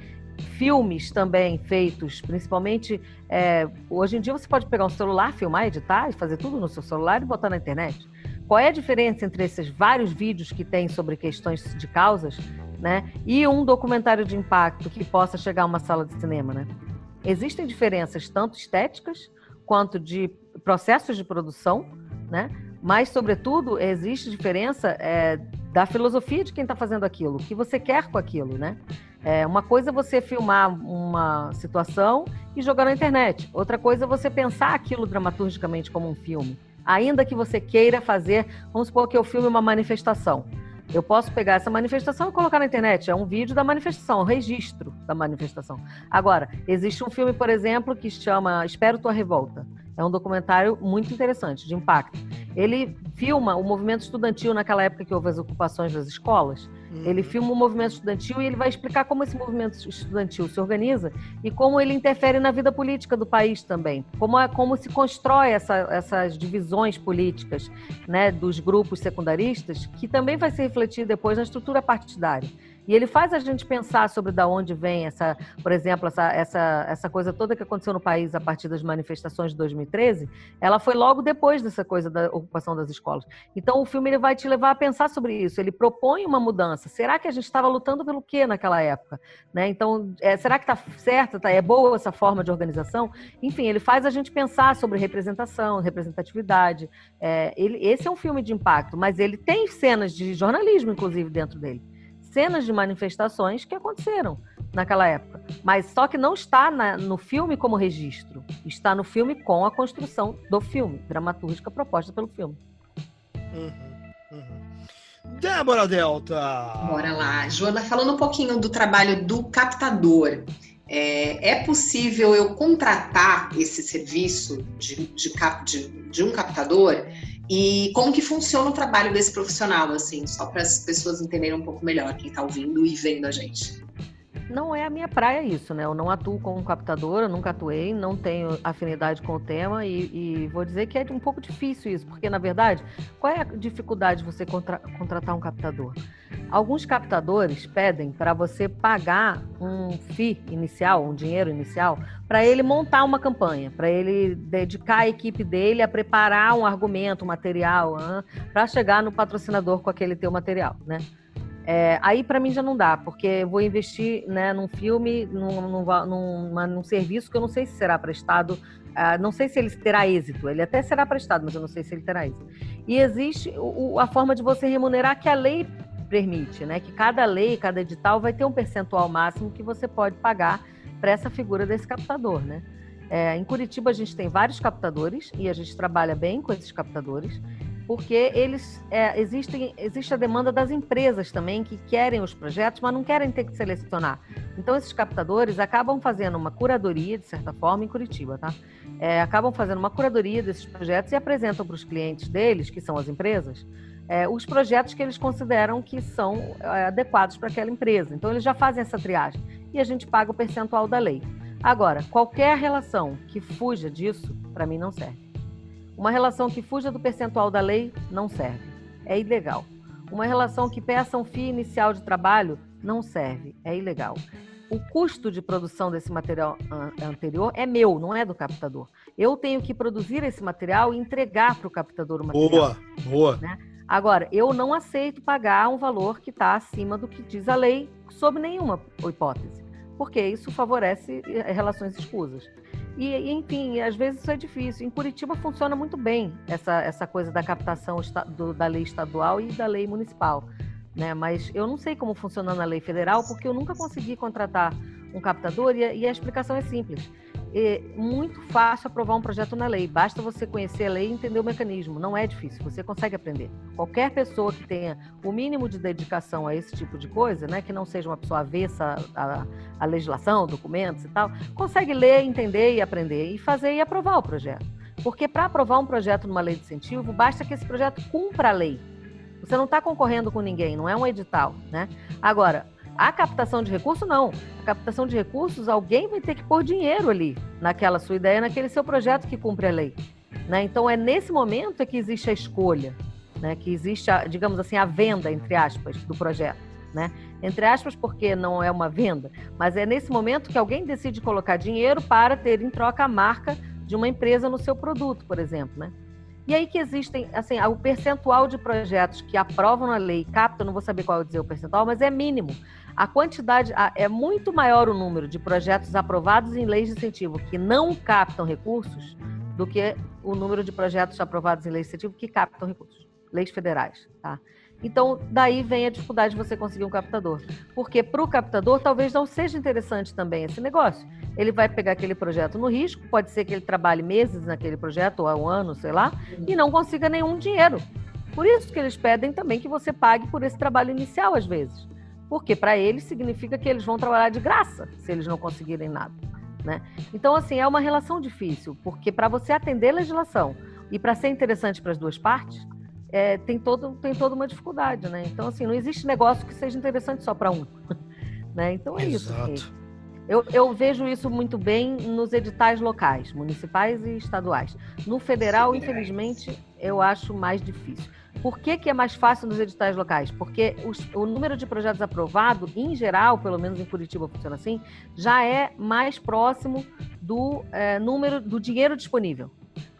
filmes também feitos, principalmente é, hoje em dia você pode pegar um celular, filmar, editar e fazer tudo no seu celular e botar na internet. Qual é a diferença entre esses vários vídeos que tem sobre questões de causas, né, e um documentário de impacto que possa chegar a uma sala de cinema, né? Existem diferenças tanto estéticas quanto de processos de produção, né? Mas, sobretudo, existe diferença é, da filosofia de quem está fazendo aquilo, o que você quer com aquilo, né? É, uma coisa é você filmar uma situação e jogar na internet. Outra coisa é você pensar aquilo dramaturgicamente como um filme ainda que você queira fazer, vamos supor que eu filme uma manifestação. Eu posso pegar essa manifestação e colocar na internet. É um vídeo da manifestação, um registro da manifestação. Agora, existe um filme, por exemplo, que chama Espero Tua Revolta. É um documentário muito interessante, de impacto. Ele filma o movimento estudantil naquela época que houve as ocupações das escolas. Uhum. Ele filma o movimento estudantil e ele vai explicar como esse movimento estudantil se organiza e como ele interfere na vida política do país também. Como, é, como se constrói essa, essas divisões políticas né, dos grupos secundaristas, que também vai se refletir depois na estrutura partidária. E ele faz a gente pensar sobre da onde vem essa, por exemplo, essa, essa, essa coisa toda que aconteceu no país a partir das manifestações de 2013, ela foi logo depois dessa coisa da ocupação das escolas. Então o filme ele vai te levar a pensar sobre isso. Ele propõe uma mudança. Será que a gente estava lutando pelo quê naquela época? Né? Então, é, será que está certo? Tá, é boa essa forma de organização? Enfim, ele faz a gente pensar sobre representação, representatividade. É, ele, esse é um filme de impacto, mas ele tem cenas de jornalismo, inclusive, dentro dele cenas de manifestações que aconteceram naquela época. Mas só que não está na, no filme como registro, está no filme com a construção do filme, dramatúrgica proposta pelo filme. Uhum, uhum. Débora Delta! Bora lá. Joana, falando um pouquinho do trabalho do captador. É, é possível eu contratar esse serviço de, de, cap, de, de um captador? E como que funciona o trabalho desse profissional, assim, só para as pessoas entenderem um pouco melhor, quem está ouvindo e vendo a gente. Não é a minha praia isso, né? Eu não atuo como captadora, nunca atuei, não tenho afinidade com o tema e, e, vou dizer que é um pouco difícil isso, porque na verdade, qual é a dificuldade de você contra contratar um captador? Alguns captadores pedem para você pagar um FII inicial, um dinheiro inicial, para ele montar uma campanha, para ele dedicar a equipe dele a preparar um argumento, um material, para chegar no patrocinador com aquele teu material, né? É, aí para mim já não dá, porque eu vou investir né, num filme, num, num, numa, num serviço que eu não sei se será prestado, uh, não sei se ele terá êxito. Ele até será prestado, mas eu não sei se ele terá êxito. E existe o, a forma de você remunerar que a lei permite, né? Que cada lei, cada edital vai ter um percentual máximo que você pode pagar para essa figura desse captador, né? É, em Curitiba a gente tem vários captadores e a gente trabalha bem com esses captadores, porque eles é, existem existe a demanda das empresas também que querem os projetos, mas não querem ter que selecionar. Então esses captadores acabam fazendo uma curadoria de certa forma em Curitiba, tá? É, acabam fazendo uma curadoria desses projetos e apresentam para os clientes deles, que são as empresas, é, os projetos que eles consideram que são é, adequados para aquela empresa. Então eles já fazem essa triagem e a gente paga o percentual da lei. Agora, qualquer relação que fuja disso, para mim não serve. Uma relação que fuja do percentual da lei não serve. É ilegal. Uma relação que peça um FII inicial de trabalho não serve. É ilegal. O custo de produção desse material anterior é meu, não é do captador. Eu tenho que produzir esse material e entregar para o captador o material. Boa, boa. Né? Agora, eu não aceito pagar um valor que está acima do que diz a lei, sob nenhuma hipótese porque isso favorece eh, relações escusas. E, enfim, às vezes isso é difícil. Em Curitiba funciona muito bem essa, essa coisa da captação do, da lei estadual e da lei municipal. Né? Mas eu não sei como funciona na lei federal, porque eu nunca consegui contratar um captador e a, e a explicação é simples é muito fácil aprovar um projeto na lei. Basta você conhecer a lei e entender o mecanismo. Não é difícil, você consegue aprender. Qualquer pessoa que tenha o mínimo de dedicação a esse tipo de coisa, né, que não seja uma pessoa avessa à, à legislação, documentos e tal, consegue ler, entender e aprender e fazer e aprovar o projeto. Porque para aprovar um projeto numa lei de incentivo, basta que esse projeto cumpra a lei. Você não está concorrendo com ninguém, não é um edital, né? Agora, a captação de recursos, não. A captação de recursos, alguém vai ter que pôr dinheiro ali, naquela sua ideia, naquele seu projeto que cumpre a lei. Né? Então, é nesse momento é que existe a escolha, né? que existe, a, digamos assim, a venda, entre aspas, do projeto. Né? Entre aspas, porque não é uma venda, mas é nesse momento que alguém decide colocar dinheiro para ter em troca a marca de uma empresa no seu produto, por exemplo. Né? E aí que existem, assim, o percentual de projetos que aprovam a lei, captam, não vou saber qual é dizer o percentual, mas é mínimo. A quantidade é muito maior o número de projetos aprovados em leis de incentivo que não captam recursos do que o número de projetos aprovados em leis de incentivo que captam recursos, leis federais, tá? Então, daí vem a dificuldade de você conseguir um captador. Porque para o captador talvez não seja interessante também esse negócio. Ele vai pegar aquele projeto no risco, pode ser que ele trabalhe meses naquele projeto, ou há um ano, sei lá, e não consiga nenhum dinheiro. Por isso que eles pedem também que você pague por esse trabalho inicial, às vezes porque para eles significa que eles vão trabalhar de graça se eles não conseguirem nada. Né? Então, assim, é uma relação difícil, porque para você atender a legislação e para ser interessante para as duas partes, é, tem, todo, tem toda uma dificuldade. Né? Então, assim, não existe negócio que seja interessante só para um. né? Então, é Exato. isso. Assim. Eu, eu, vejo isso muito bem nos editais locais, municipais e estaduais. No federal, infelizmente, eu acho mais difícil. Por que, que é mais fácil nos editais locais? Porque os, o número de projetos aprovados, em geral, pelo menos em Curitiba funciona assim, já é mais próximo do é, número do dinheiro disponível.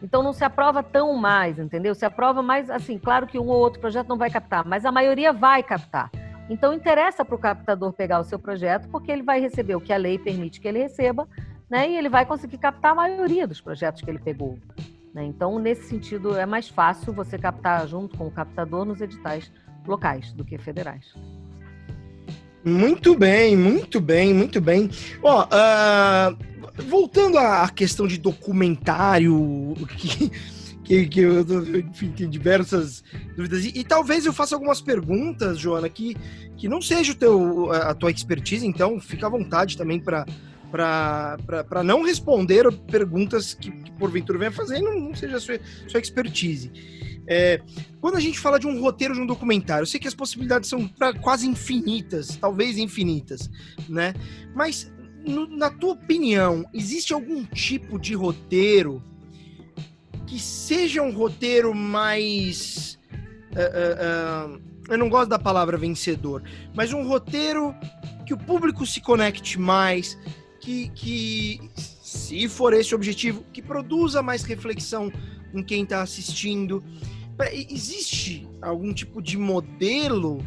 Então não se aprova tão mais, entendeu? Se aprova mais, assim, claro que um ou outro projeto não vai captar, mas a maioria vai captar. Então interessa para o captador pegar o seu projeto, porque ele vai receber o que a lei permite que ele receba, né? E ele vai conseguir captar a maioria dos projetos que ele pegou. Né? Então, nesse sentido, é mais fácil você captar junto com o captador nos editais locais do que federais. Muito bem, muito bem, muito bem. Ó, uh, voltando à questão de documentário, que, que, que eu enfim, tenho diversas dúvidas. E, e, talvez eu faça algumas perguntas, Joana, que, que não seja teu, a tua expertise, então fica à vontade também para para não responder perguntas que, que porventura venha fazer e não, não seja sua, sua expertise. É, quando a gente fala de um roteiro de um documentário, eu sei que as possibilidades são quase infinitas, talvez infinitas, né? Mas, no, na tua opinião, existe algum tipo de roteiro que seja um roteiro mais. Uh, uh, uh, eu não gosto da palavra vencedor, mas um roteiro que o público se conecte mais, que, que, se for esse o objetivo, que produza mais reflexão em quem está assistindo. Existe algum tipo de modelo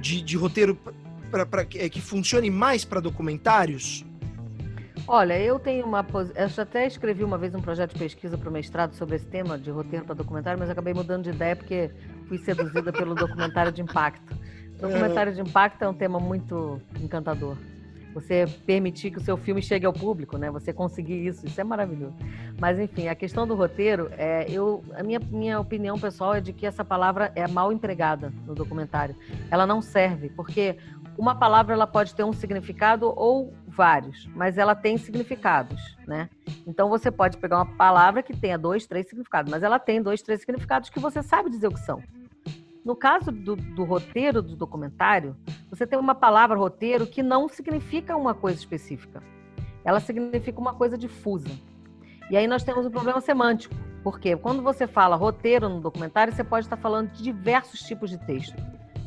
de, de roteiro pra, pra, é, que funcione mais para documentários? Olha, eu tenho uma. Eu até escrevi uma vez um projeto de pesquisa para o mestrado sobre esse tema de roteiro para documentário, mas acabei mudando de ideia porque fui seduzida pelo documentário de impacto. Documentário de impacto é um tema muito encantador. Você permitir que o seu filme chegue ao público, né? Você conseguir isso, isso é maravilhoso. Mas enfim, a questão do roteiro, é, eu, a minha, minha opinião pessoal é de que essa palavra é mal empregada no documentário. Ela não serve, porque uma palavra ela pode ter um significado ou vários, mas ela tem significados, né? Então você pode pegar uma palavra que tenha dois, três significados, mas ela tem dois, três significados que você sabe dizer o que são. No caso do, do, roteiro do documentário, você tem uma palavra roteiro que não significa uma coisa específica. Ela significa uma coisa difusa. E aí nós temos um problema semântico. Porque quando você fala roteiro no documentário, você pode estar falando de diversos tipos de texto.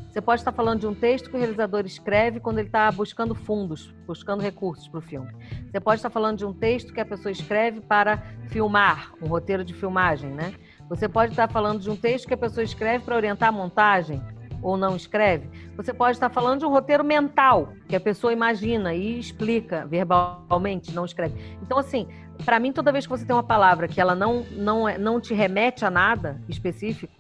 Você pode estar falando de um texto que o realizador escreve quando ele está buscando fundos, buscando recursos para o filme. Você pode estar falando de um texto que a pessoa escreve para filmar, um roteiro de filmagem, né? Você pode estar falando de um texto que a pessoa escreve para orientar a montagem ou não escreve. Você pode estar falando de um roteiro mental que a pessoa imagina e explica verbalmente, não escreve. Então, assim, para mim, toda vez que você tem uma palavra que ela não, não, é, não te remete a nada específico,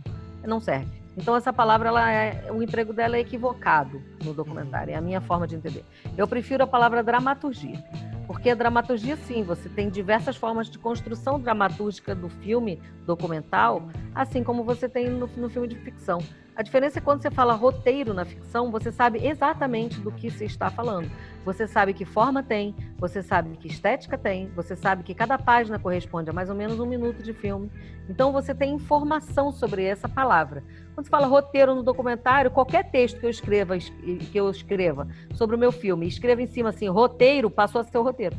não serve. Então essa palavra, ela é, o emprego dela é equivocado no documentário, é a minha forma de entender. Eu prefiro a palavra dramaturgia. Porque a dramaturgia, sim, você tem diversas formas de construção dramatúrgica do filme documental, assim como você tem no, no filme de ficção. A diferença é quando você fala roteiro na ficção, você sabe exatamente do que se está falando. Você sabe que forma tem, você sabe que estética tem, você sabe que cada página corresponde a mais ou menos um minuto de filme. Então você tem informação sobre essa palavra. Quando se fala roteiro no documentário, qualquer texto que eu escreva, que eu escreva sobre o meu filme, escreva em cima assim, roteiro, passou a ser o roteiro.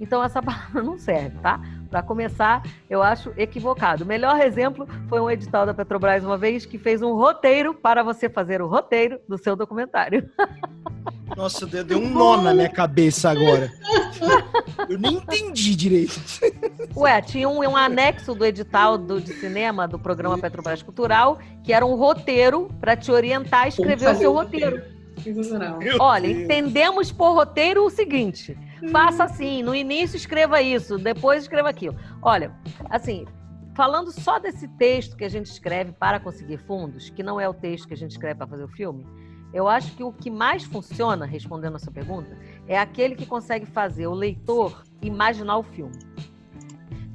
Então essa palavra não serve, tá? Para começar, eu acho equivocado. O melhor exemplo foi um edital da Petrobras uma vez que fez um roteiro para você fazer o roteiro do seu documentário. Nossa, deu, deu um nó na minha cabeça agora. Eu nem entendi direito. Ué, tinha um, um anexo do edital do, de cinema do programa Petrobras Cultural, que era um roteiro para te orientar a escrever o seu roteiro. Olha, entendemos por roteiro o seguinte: faça assim, no início escreva isso, depois escreva aquilo. Olha, assim, falando só desse texto que a gente escreve para conseguir fundos, que não é o texto que a gente escreve para fazer o filme, eu acho que o que mais funciona, respondendo a sua pergunta, é aquele que consegue fazer o leitor imaginar o filme.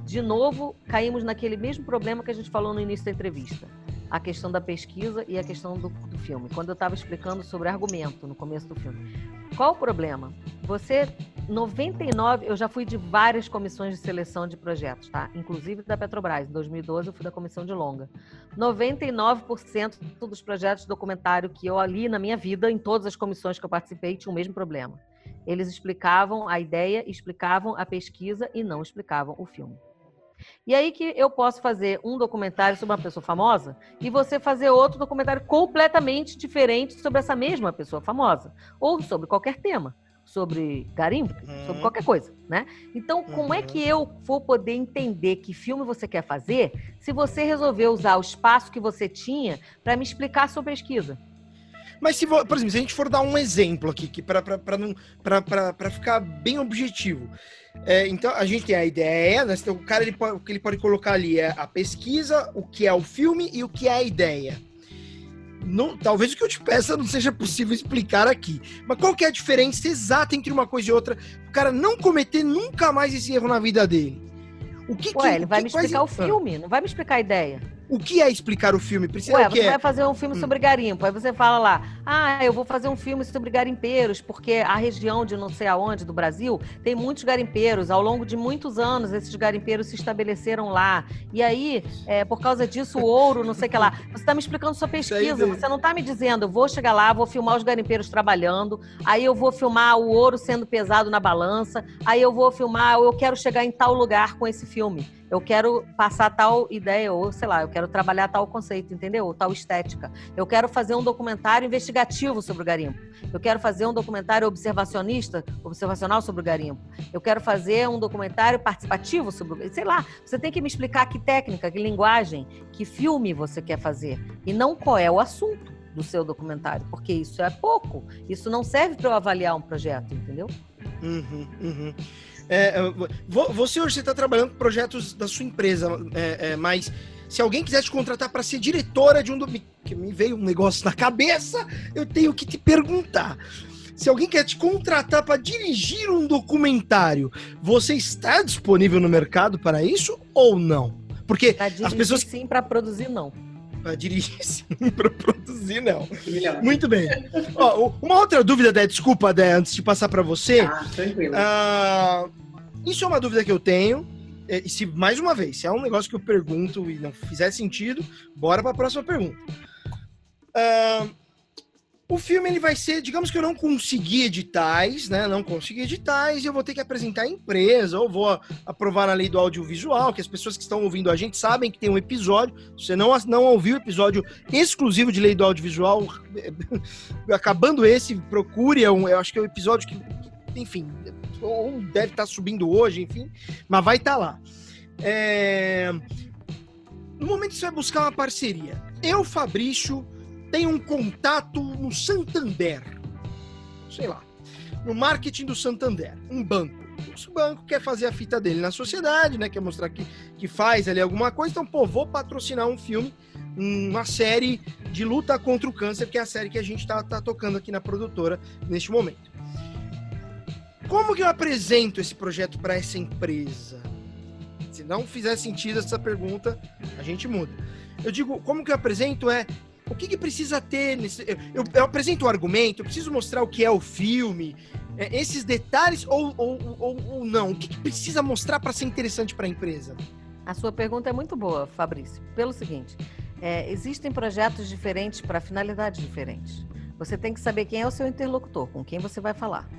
De novo, caímos naquele mesmo problema que a gente falou no início da entrevista a questão da pesquisa e a questão do, do filme. Quando eu estava explicando sobre argumento no começo do filme. Qual o problema? Você, 99, eu já fui de várias comissões de seleção de projetos, tá? Inclusive da Petrobras. Em 2012 eu fui da comissão de longa. 99% dos projetos de documentário que eu ali na minha vida, em todas as comissões que eu participei, tinham o mesmo problema. Eles explicavam a ideia, explicavam a pesquisa e não explicavam o filme. E aí que eu posso fazer um documentário sobre uma pessoa famosa e você fazer outro documentário completamente diferente sobre essa mesma pessoa famosa ou sobre qualquer tema sobre garimpo, uhum. sobre qualquer coisa, né? Então, como uhum. é que eu vou poder entender que filme você quer fazer se você resolver usar o espaço que você tinha para me explicar a sua pesquisa? Mas se, por exemplo, se a gente for dar um exemplo aqui, que para ficar bem objetivo. É, então, a gente tem a ideia, né? Então, o cara ele pode, ele pode colocar ali é a pesquisa, o que é o filme e o que é a ideia. Não, talvez o que eu te peça não seja possível explicar aqui. Mas qual que é a diferença exata entre uma coisa e outra? O cara não cometer nunca mais esse erro na vida dele. O que, Ué, que, ele vai que, me explicar quais... o filme, não vai me explicar a ideia. O que é explicar o filme? Precisa Ué, você é? vai fazer um filme hum. sobre garimpo. Aí você fala lá, ah, eu vou fazer um filme sobre garimpeiros, porque a região de não sei aonde do Brasil tem muitos garimpeiros. Ao longo de muitos anos, esses garimpeiros se estabeleceram lá. E aí, é, por causa disso, o ouro, não sei o que lá. Você está me explicando sua pesquisa. Você não está me dizendo, eu vou chegar lá, vou filmar os garimpeiros trabalhando, aí eu vou filmar o ouro sendo pesado na balança, aí eu vou filmar, eu quero chegar em tal lugar com esse filme eu quero passar tal ideia, ou sei lá, eu quero trabalhar tal conceito, entendeu? Ou tal estética. Eu quero fazer um documentário investigativo sobre o garimpo. Eu quero fazer um documentário observacionista, observacional sobre o garimpo. Eu quero fazer um documentário participativo sobre o. Sei lá, você tem que me explicar que técnica, que linguagem, que filme você quer fazer. E não qual é o assunto do seu documentário, porque isso é pouco. Isso não serve para eu avaliar um projeto, entendeu? Uhum, uhum. É, você hoje está trabalhando com projetos da sua empresa, é, é, mas se alguém quiser te contratar para ser diretora de um. Que me veio um negócio na cabeça, eu tenho que te perguntar. Se alguém quer te contratar para dirigir um documentário, você está disponível no mercado para isso ou não? Porque as pessoas sim, para produzir, não. Para dirigir sim, para produzir não. Muito bem. Ó, uma outra dúvida, Dé, desculpa, Dé, antes de passar para você. Ah, tranquilo. Ah, isso é uma dúvida que eu tenho. É, E se, mais uma vez, se é um negócio que eu pergunto e não fizer sentido, bora para a próxima pergunta. Ah, o filme ele vai ser, digamos que eu não consegui editais, né? Não consegui editais, eu vou ter que apresentar a empresa, ou vou aprovar na lei do audiovisual, que as pessoas que estão ouvindo a gente sabem que tem um episódio. Você não, não ouviu o episódio exclusivo de lei do audiovisual, acabando esse, procure. É um, eu acho que é um episódio que, enfim, ou deve estar subindo hoje, enfim, mas vai estar lá. É, No momento você vai buscar uma parceria, eu, Fabrício, tenho um contato no Santander, sei lá, no marketing do Santander, um banco. Esse banco quer fazer a fita dele na sociedade, né? Quer mostrar que, que faz ali alguma coisa, então, pô, vou patrocinar um filme, uma série de luta contra o câncer, que é a série que a gente tá, tá tocando aqui na produtora neste momento. Como que eu apresento esse projeto para essa empresa? Se não fizer sentido essa pergunta, a gente muda. Eu digo, como que eu apresento é o que, que precisa ter nesse. Eu, eu- eu apresento o argumento, eu preciso mostrar o que é o filme, é, esses detalhes ou, ou, ou, ou não? O que, que precisa mostrar para ser interessante para a empresa? A sua pergunta é muito boa, Fabrício. Pelo seguinte, é, existem projetos diferentes para finalidades diferentes. Você tem que saber quem é o seu interlocutor, com quem você vai falar.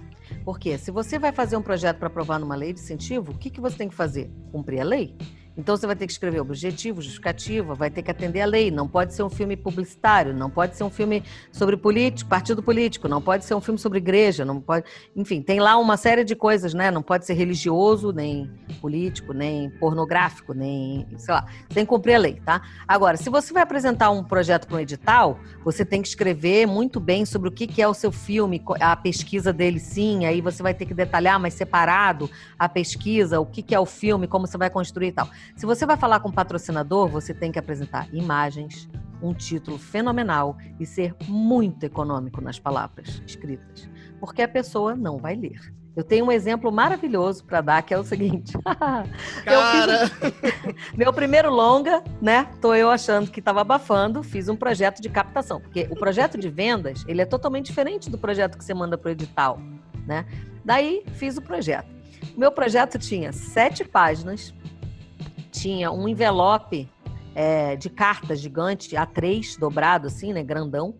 Porque se você vai fazer um projeto para aprovar numa lei de incentivo, o que, que você tem que fazer? Cumprir a lei. Então você vai ter que escrever objetivo, justificativa, vai ter que atender a lei. Não pode ser um filme publicitário, não pode ser um filme sobre político, partido político, não pode ser um filme sobre igreja, não pode. Enfim, tem lá uma série de coisas, né? Não pode ser religioso, nem político, nem pornográfico, nem, sei lá, tem que cumprir a lei, tá? Agora, se você vai apresentar um projeto para um edital, você tem que escrever muito bem sobre o que é o seu filme, a pesquisa dele, sim, aí você vai ter que detalhar, mas separado a pesquisa, o que que é o filme, como você vai construir e tal. Se você vai falar com um patrocinador, você tem que apresentar imagens, um título fenomenal e ser muito econômico nas palavras escritas, porque a pessoa não vai ler. Eu tenho um exemplo maravilhoso para dar, que é o seguinte. Fiz um- Meu primeiro longa, né? Tô eu achando que estava abafando, fiz um projeto de captação, porque o projeto de vendas, ele é totalmente diferente do projeto que você manda pro edital, né? Daí fiz o projeto. O meu projeto tinha sete páginas, tinha um envelope é, de cartas gigante, A3, dobrado assim, né? Grandão.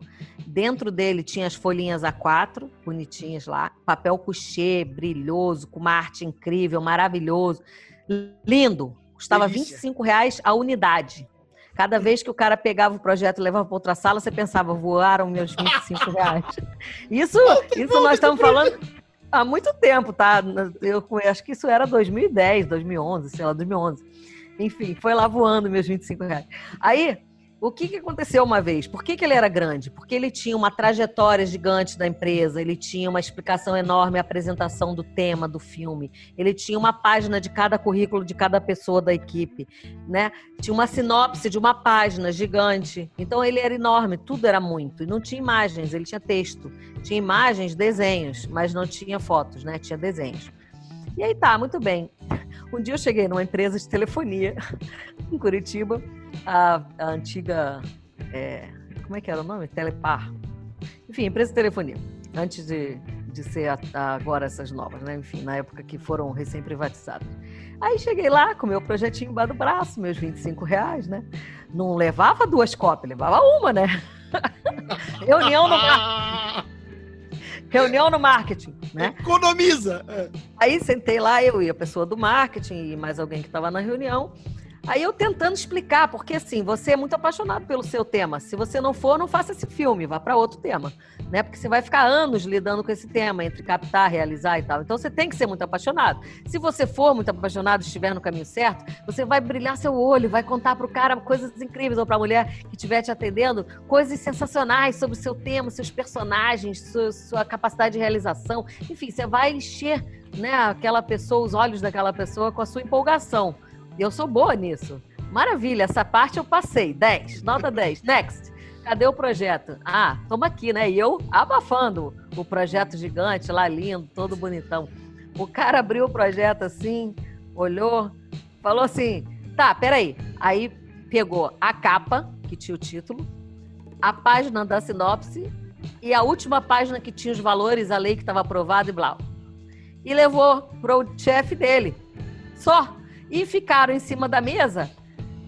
Dentro dele tinha as folhinhas A4, bonitinhas lá, papel couché, brilhoso, com uma arte incrível, maravilhoso. Lindo. Custava Delícia. 25 reais a unidade. Cada vez que o cara pegava o projeto e levava para outra sala, você pensava, voaram meus 25 reais. Isso, isso nós estamos falando há muito tempo, tá? Eu acho que isso era 2010, 2011, sei lá, 2011. Enfim, foi lá voando meus 25 reais. Aí, o que, que aconteceu uma vez? Por que, que ele era grande? Porque ele tinha uma trajetória gigante da empresa, ele tinha uma explicação enorme, a apresentação do tema do filme, ele tinha uma página de cada currículo de cada pessoa da equipe, né? Tinha uma sinopse de uma página gigante. Então ele era enorme, tudo era muito. E não tinha imagens, ele tinha texto. Tinha imagens, desenhos, mas não tinha fotos, né? Tinha desenhos. E aí tá, muito bem. Um dia eu cheguei numa empresa de telefonia em Curitiba, a, a antiga. é, como é que era o nome? Telepar. Enfim, empresa de telefonia. Antes de, de ser a- a- agora essas novas, né? Enfim, na época que foram recém-privatizadas. Aí cheguei lá com meu projetinho embaixo do braço, meus 25 reais, né? Não levava duas cópias, levava uma, né? Reunião no. Reunião no marketing, né? Economiza! É. Aí sentei lá, eu e a pessoa do marketing e mais alguém que estava na reunião. Aí eu tentando explicar, porque assim, você é muito apaixonado pelo seu tema. Se você não for, não faça esse filme, vá para outro tema, né? Porque você vai ficar anos lidando com esse tema, entre captar, realizar e tal. Então você tem que ser muito apaixonado. Se você for muito apaixonado, estiver no caminho certo, você vai brilhar seu olho, vai contar pro cara coisas incríveis ou para a mulher que estiver te atendendo, coisas sensacionais sobre o seu tema, seus personagens, sua, sua capacidade de realização. Enfim, você vai encher, né, aquela pessoa, os olhos daquela pessoa com a sua empolgação. Eu sou boa nisso. Maravilha, essa parte eu passei. 10, nota 10. Next. Cadê o projeto? Ah, toma aqui, né? E eu abafando o projeto gigante lá, lindo, todo bonitão. O cara abriu o projeto assim, olhou, falou assim: tá, peraí. Aí pegou a capa, que tinha o título, a página da sinopse e a última página que tinha os valores, a lei que estava aprovada e blá. E levou pro chefe dele. Só. E ficaram em cima da mesa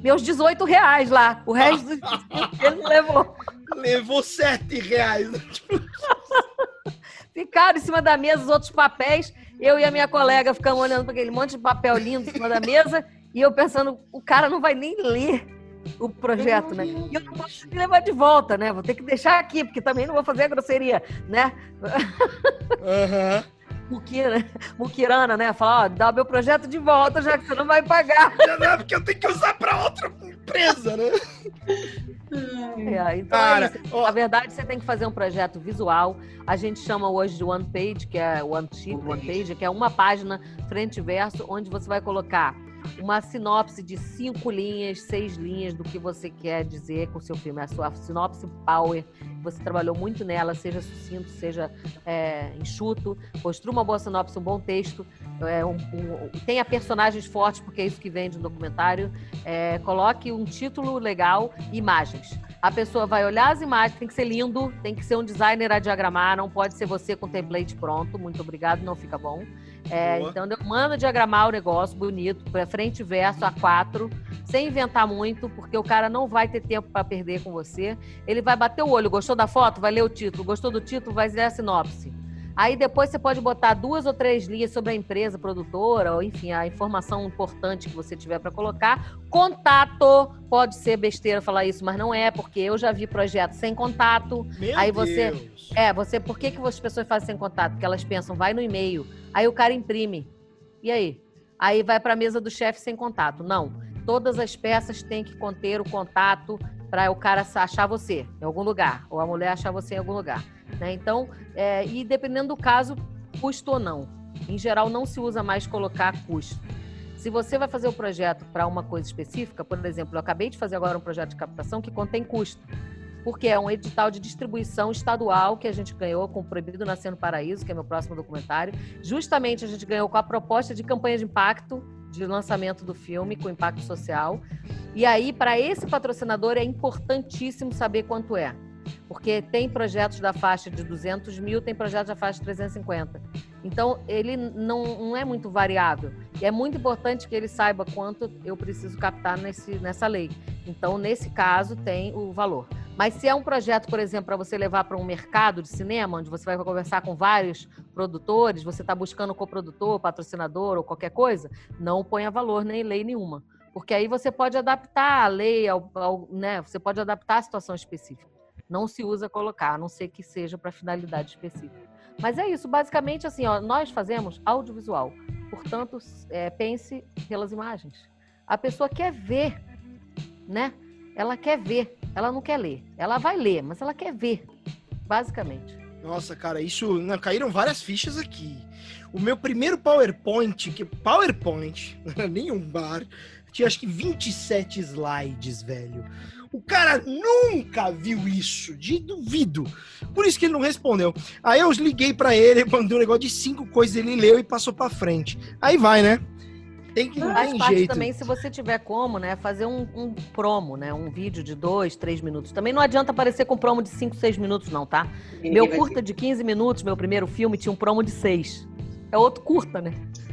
meus 18 reais lá. O resto ele não levou. Levou 7 reais. Ficaram em cima da mesa os outros papéis. Eu e a minha colega ficamos olhando para aquele monte de papel lindo em cima da mesa. E eu pensando, o cara não vai nem ler o projeto, né? E eu não posso levar de volta, né? Vou ter que deixar aqui, porque também não vou fazer a grosseria, né? Aham. Uhum. Muquira, Muquirana, né? Falar, ó, dá o meu projeto de volta, já que você não vai pagar. Não, é porque eu tenho que usar para outra empresa, né? É, então é Cara, é ó... Na verdade, você tem que fazer um projeto visual. A gente chama hoje de One Page, que é One Sheet, One Page, que é uma página frente e verso, onde você vai colocar uma sinopse de cinco linhas, seis linhas do que você quer dizer com o seu filme. A sua sinopse power, você trabalhou muito nela, seja sucinto, seja é, enxuto. Construa uma boa sinopse, um bom texto. É, um, um, tenha personagens fortes, porque é isso que vem de um documentário. É, coloque um título legal e imagens. A pessoa vai olhar as imagens, tem que ser lindo, tem que ser um designer a diagramar, não pode ser você com template pronto. Muito obrigado, não fica bom. É, então, eu mando diagramar o negócio bonito, para frente e verso, A4, sem inventar muito, porque o cara não vai ter tempo para perder com você. Ele vai bater o olho, gostou da foto? Vai ler o título. Gostou do título? Vai ler a sinopse. Aí depois você pode botar duas ou três linhas sobre a empresa produtora, ou enfim, a informação importante que você tiver para colocar. Contato, pode ser besteira falar isso, mas não é, porque eu já vi projetos sem contato. Meu aí você. Deus. É, você. Por que, que as pessoas fazem sem contato? Porque elas pensam, vai no e-mail. Aí o cara imprime. E aí? Aí vai para a mesa do chefe sem contato. Não. Todas as peças têm que conter o contato para o cara achar você em algum lugar, ou a mulher achar você em algum lugar. Né? Então, é, e dependendo do caso, custo ou não. Em geral, não se usa mais colocar custo. Se você vai fazer o projeto para uma coisa específica, por exemplo, eu acabei de fazer agora um projeto de captação que contém custo porque é um edital de distribuição estadual que a gente ganhou com Proibido Nascer no Paraíso, que é meu próximo documentário. Justamente a gente ganhou com a proposta de campanha de impacto de lançamento do filme com impacto social. E aí, para esse patrocinador, é importantíssimo saber quanto é. Porque tem projetos da faixa de 200 mil, tem projetos da faixa de 350. Então, ele não, não é muito variável. E é muito importante que ele saiba quanto eu preciso captar nesse, nessa lei. Então, nesse caso, tem o valor. Mas se é um projeto, por exemplo, para você levar para um mercado de cinema, onde você vai conversar com vários produtores, você está buscando coprodutor, patrocinador ou qualquer coisa, não ponha valor nem lei nenhuma. Porque aí você pode adaptar a lei, ao, ao, né? você pode adaptar a situação específica. Não se usa colocar, a não ser que seja para finalidade específica. Mas é isso, basicamente assim, ó, nós fazemos audiovisual. Portanto, é, pense pelas imagens. A pessoa quer ver, né? Ela quer ver, ela não quer ler. Ela vai ler, mas ela quer ver, basicamente. Nossa, cara, isso. Não, caíram várias fichas aqui. O meu primeiro PowerPoint, que PowerPoint, nenhum bar, tinha acho que 27 slides, velho. O cara nunca viu isso, de duvido. Por isso que ele não respondeu. Aí eu liguei para ele, mandei um negócio de cinco coisas, ele leu e passou para frente. Aí vai, né? Tem que Faz tem parte jeito. também, se você tiver como, né, fazer um, um, promo, né? Um vídeo de dois, três minutos. Também não adianta aparecer com promo de cinco, seis minutos, não, tá? meu curta de 15 minutos, meu primeiro filme, tinha um promo de seis. É outro curta, né?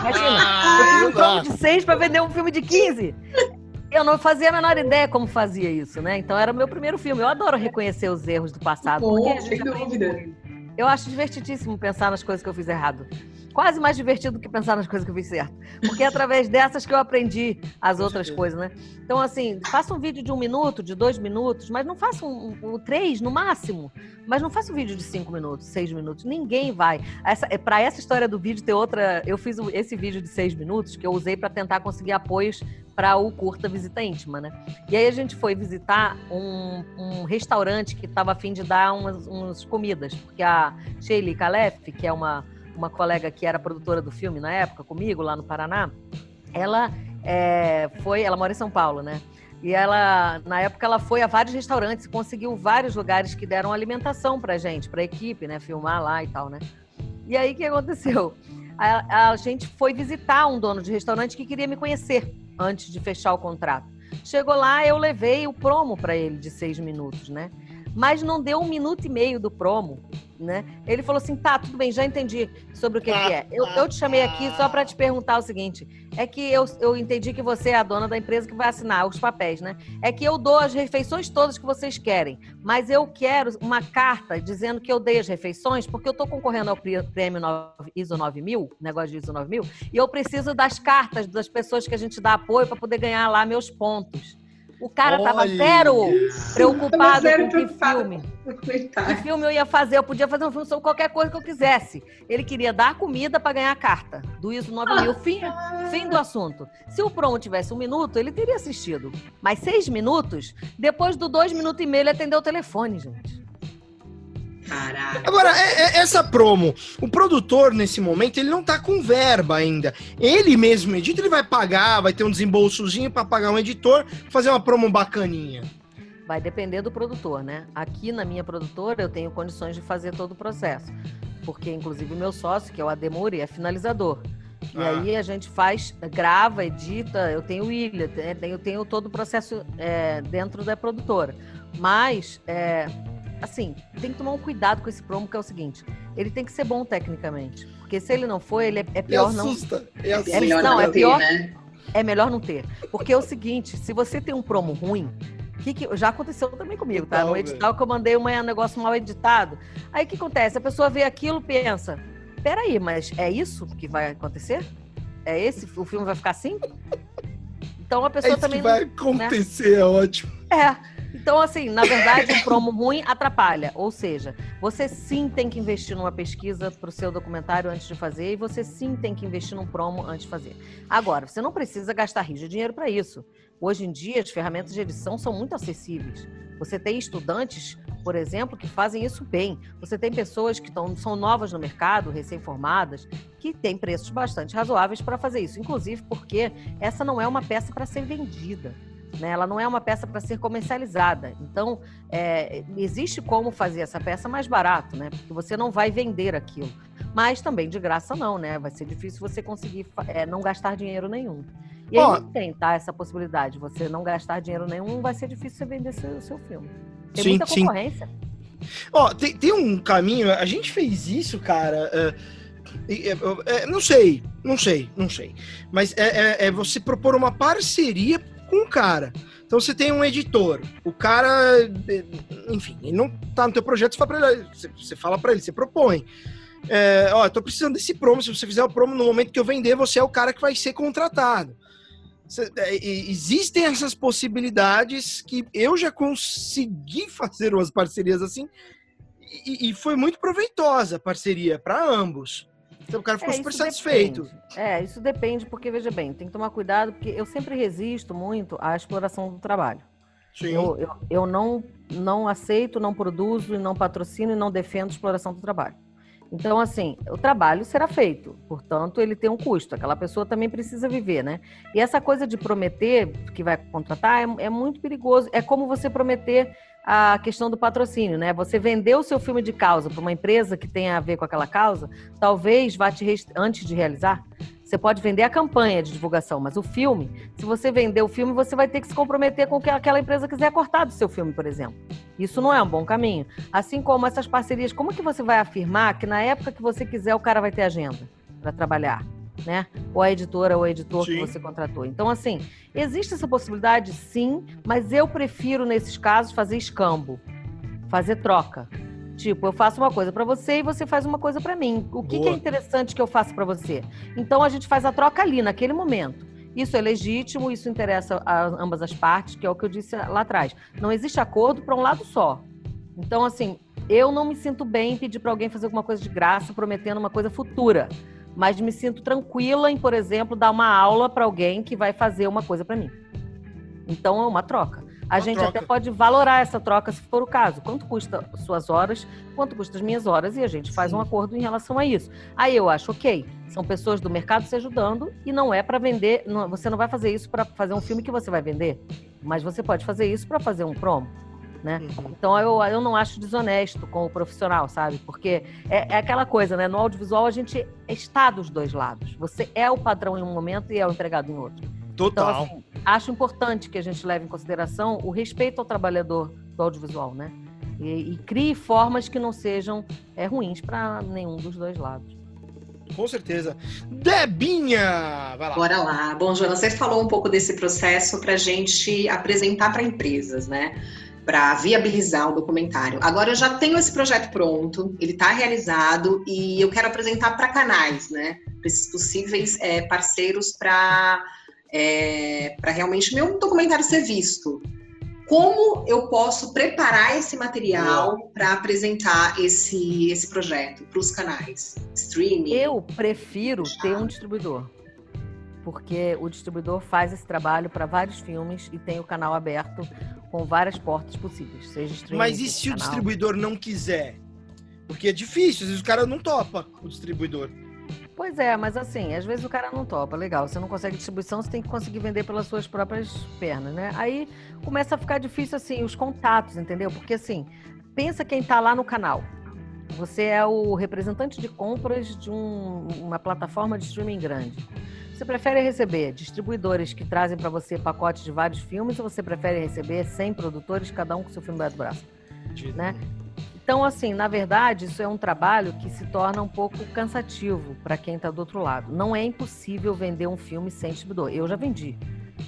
Imagina, eu um promo de seis para vender um filme de 15. Eu não fazia a menor ideia como fazia isso, né? Então era o meu primeiro filme. Eu adoro reconhecer os erros do passado. Bom, porque sem dúvida. Eu acho divertidíssimo pensar nas coisas que eu fiz errado. Quase mais divertido do que pensar nas coisas que eu fiz certo. Porque é através dessas que eu aprendi as outras coisas, né? Então, assim, faça um vídeo de um minuto, de dois minutos, mas não faça um, um três no máximo. Mas não faça um vídeo de cinco minutos, seis minutos. Ninguém vai. Essa, é, para essa história do vídeo ter outra. Eu fiz esse vídeo de seis minutos que eu usei para tentar conseguir apoios para o curta Visita Íntima, né? E aí a gente foi visitar um, um restaurante que estava a fim de dar umas, umas comidas, porque a Sheila Calef, que é uma, uma colega que era produtora do filme na época, comigo, lá no Paraná, ela é, foi, ela mora em São Paulo, né? E ela, na época, ela foi a vários restaurantes conseguiu vários lugares que deram alimentação pra gente, pra equipe, né? Filmar lá e tal, né? E aí, o que aconteceu? A, a gente foi visitar um dono de restaurante que queria me conhecer antes de fechar o contrato. Chegou lá, eu levei o promo para ele de seis minutos, né? Mas não deu um minuto e meio do promo né? Ele falou assim: tá, tudo bem, já entendi sobre o que, que é. Eu, eu te chamei aqui só para te perguntar o seguinte: é que eu, eu entendi que você é a dona da empresa que vai assinar os papéis, né? É que eu dou as refeições todas que vocês querem, mas eu quero uma carta dizendo que eu dei as refeições, porque eu estou concorrendo ao prêmio ISO 9000, negócio de ISO 9000, e eu preciso das cartas das pessoas que a gente dá apoio para poder ganhar lá meus pontos. O cara Olha. tava zero preocupado zero com que filme. Que filme eu ia fazer? Eu podia fazer um filme sobre qualquer coisa que eu quisesse. Ele queria dar comida para ganhar a carta do ISO 9000. Fim, fim do assunto. Se o promo tivesse um minuto, ele teria assistido. Mas seis minutos, depois do dois minutos e meio, ele atendeu o telefone, gente. Caraca. Agora, é, é, essa promo, o produtor, nesse momento, ele não tá com verba ainda. Ele mesmo edita, ele vai pagar, vai ter um desembolsozinho para pagar um editor, fazer uma promo bacaninha. Vai depender do produtor, né? Aqui na minha produtora, eu tenho condições de fazer todo o processo. Porque, inclusive, o meu sócio, que é o Ademuri, é finalizador. E ah. aí a gente faz, grava, edita, eu tenho ilha, eu tenho todo o processo é, dentro da produtora. Mas é, assim, tem que tomar um cuidado com esse promo, que é o seguinte: ele tem que ser bom tecnicamente. Porque se ele não for, ele é, é pior não. Assusta, é, assusta. é melhor não, é pior. Ter, né? É melhor não ter. Porque é o seguinte: se você tem um promo ruim, que, que já aconteceu também comigo, tá? No edital que eu mandei um negócio mal editado. Aí o que acontece? A pessoa vê aquilo pensa: peraí, mas é isso que vai acontecer? É esse? O filme vai ficar assim? Então a pessoa é também. Que vai né? acontecer, né? é ótimo. É. Então, assim, na verdade, um promo ruim atrapalha. Ou seja, você sim tem que investir numa pesquisa para o seu documentário antes de fazer, e você sim tem que investir num promo antes de fazer. Agora, você não precisa gastar rios de dinheiro para isso. Hoje em dia, as ferramentas de edição são muito acessíveis. Você tem estudantes, por exemplo, que fazem isso bem. Você tem pessoas que tão, são novas no mercado, recém-formadas, que têm preços bastante razoáveis para fazer isso. Inclusive porque essa não é uma peça para ser vendida. Né? Ela não é uma peça para ser comercializada. Então, é, existe como fazer essa peça mais barato, né? Porque você não vai vender aquilo. Mas também de graça não, né? Vai ser difícil você conseguir é, não gastar dinheiro nenhum. E aí tem, tá? Essa possibilidade. Você não gastar dinheiro nenhum, vai ser difícil você vender seu, seu filme. Tem sim, muita concorrência. Ó, tem, tem, um caminho, a gente fez isso, cara. Uh, não sei, não sei, não sei. Mas é, é, é você propor uma parceria com o cara. Então você tem um editor, o cara, enfim, ele não tá no teu projeto, você fala pra ele, você fala para ele, você propõe. É, ó, tô precisando desse promo, se você fizer o promo no momento que eu vender, você é o cara que vai ser contratado. É, existem essas possibilidades que eu já consegui fazer umas parcerias assim e, e foi muito proveitosa a parceria para ambos. Então o cara ficou é, super satisfeito. Depende. É, isso depende, porque, veja bem, tem que tomar cuidado, porque eu sempre resisto muito à exploração do trabalho. Sim. Eu, eu, eu não, não aceito, não produzo, não patrocino e não defendo exploração do trabalho. Então, assim, o trabalho será feito, portanto, ele tem um custo. Aquela pessoa também precisa viver, né? E essa coisa de prometer que vai contratar é, é muito perigoso. É como você prometer a questão do patrocínio, né? Você vender o seu filme de causa para uma empresa que tenha a ver com aquela causa, talvez vá te rest... antes de realizar, você pode vender a campanha de divulgação, mas o filme, se você vender o filme, você vai ter que se comprometer com o que aquela empresa quiser cortar do seu filme, por exemplo. Isso não é um bom caminho. Assim como essas parcerias, como que você vai afirmar que na época que você quiser o cara vai ter agenda para trabalhar? Né? Ou a editora ou o editor sim. que você contratou. Então, assim, existe essa possibilidade, sim, mas eu prefiro, nesses casos, fazer escambo, fazer troca. Tipo, eu faço uma coisa para você e você faz uma coisa para mim. O que, que, é interessante que eu faço para você? Então a gente faz a troca ali, naquele momento. Isso é legítimo, isso interessa a ambas as partes, que é o que eu disse lá atrás. Não existe acordo para um lado só. Então, assim, eu não me sinto bem em pedir para alguém fazer alguma coisa de graça, prometendo uma coisa futura mas me sinto tranquila em, por exemplo, dar uma aula para alguém que vai fazer uma coisa para mim. Então é uma troca. A uma gente troca. até pode valorar essa troca se for o caso. Quanto custa suas horas, quanto custa as minhas horas, e a gente faz Sim. um acordo em relação a isso. Aí eu acho, ok, são pessoas do mercado se ajudando e não é para vender, não, você não vai fazer isso para fazer um filme que você vai vender. mas você pode fazer isso para fazer um promo. Né? Uhum. Então eu, eu não acho desonesto com o profissional, sabe? Porque é, é, aquela coisa, né? No audiovisual a gente está dos dois lados. Você é o padrão em um momento e é o empregado em outro. Total. Então, assim, acho importante que a gente leve em consideração o respeito ao trabalhador do audiovisual, né? E, e crie formas que não sejam é, ruins para nenhum dos dois lados. Com certeza. Debinha! Vai lá. Bora lá. Bom, Jonas, você falou um pouco desse processo para a gente apresentar para empresas, né? Para viabilizar o documentário. Agora eu já tenho esse projeto pronto, ele está realizado e eu quero apresentar para canais, né? Para esses possíveis é, parceiros para é, para realmente meu documentário ser visto. Como eu posso preparar esse material para apresentar esse, esse projeto para os canais? Streaming? Eu prefiro ter um distribuidor. Porque o distribuidor faz esse trabalho para vários filmes e tem o canal aberto com várias portas possíveis, seja streaming. Mas e se canal. o distribuidor não quiser? Porque é difícil, às vezes o cara não topa o distribuidor. Pois é, mas assim, às vezes o cara não topa, legal. Você não consegue distribuição, você tem que conseguir vender pelas suas próprias pernas, né? Aí começa a ficar difícil, assim, os contatos, entendeu? Porque assim, pensa quem tá lá no canal. Você é o representante de compras de um, uma plataforma de streaming grande. Você prefere receber distribuidores que trazem para você pacotes de vários filmes ou você prefere receber 100 produtores, cada um com seu filme do braço? Né? Então, assim, na verdade, isso é um trabalho que se torna um pouco cansativo para quem está do outro lado. Não é impossível vender um filme sem distribuidor. Eu já vendi.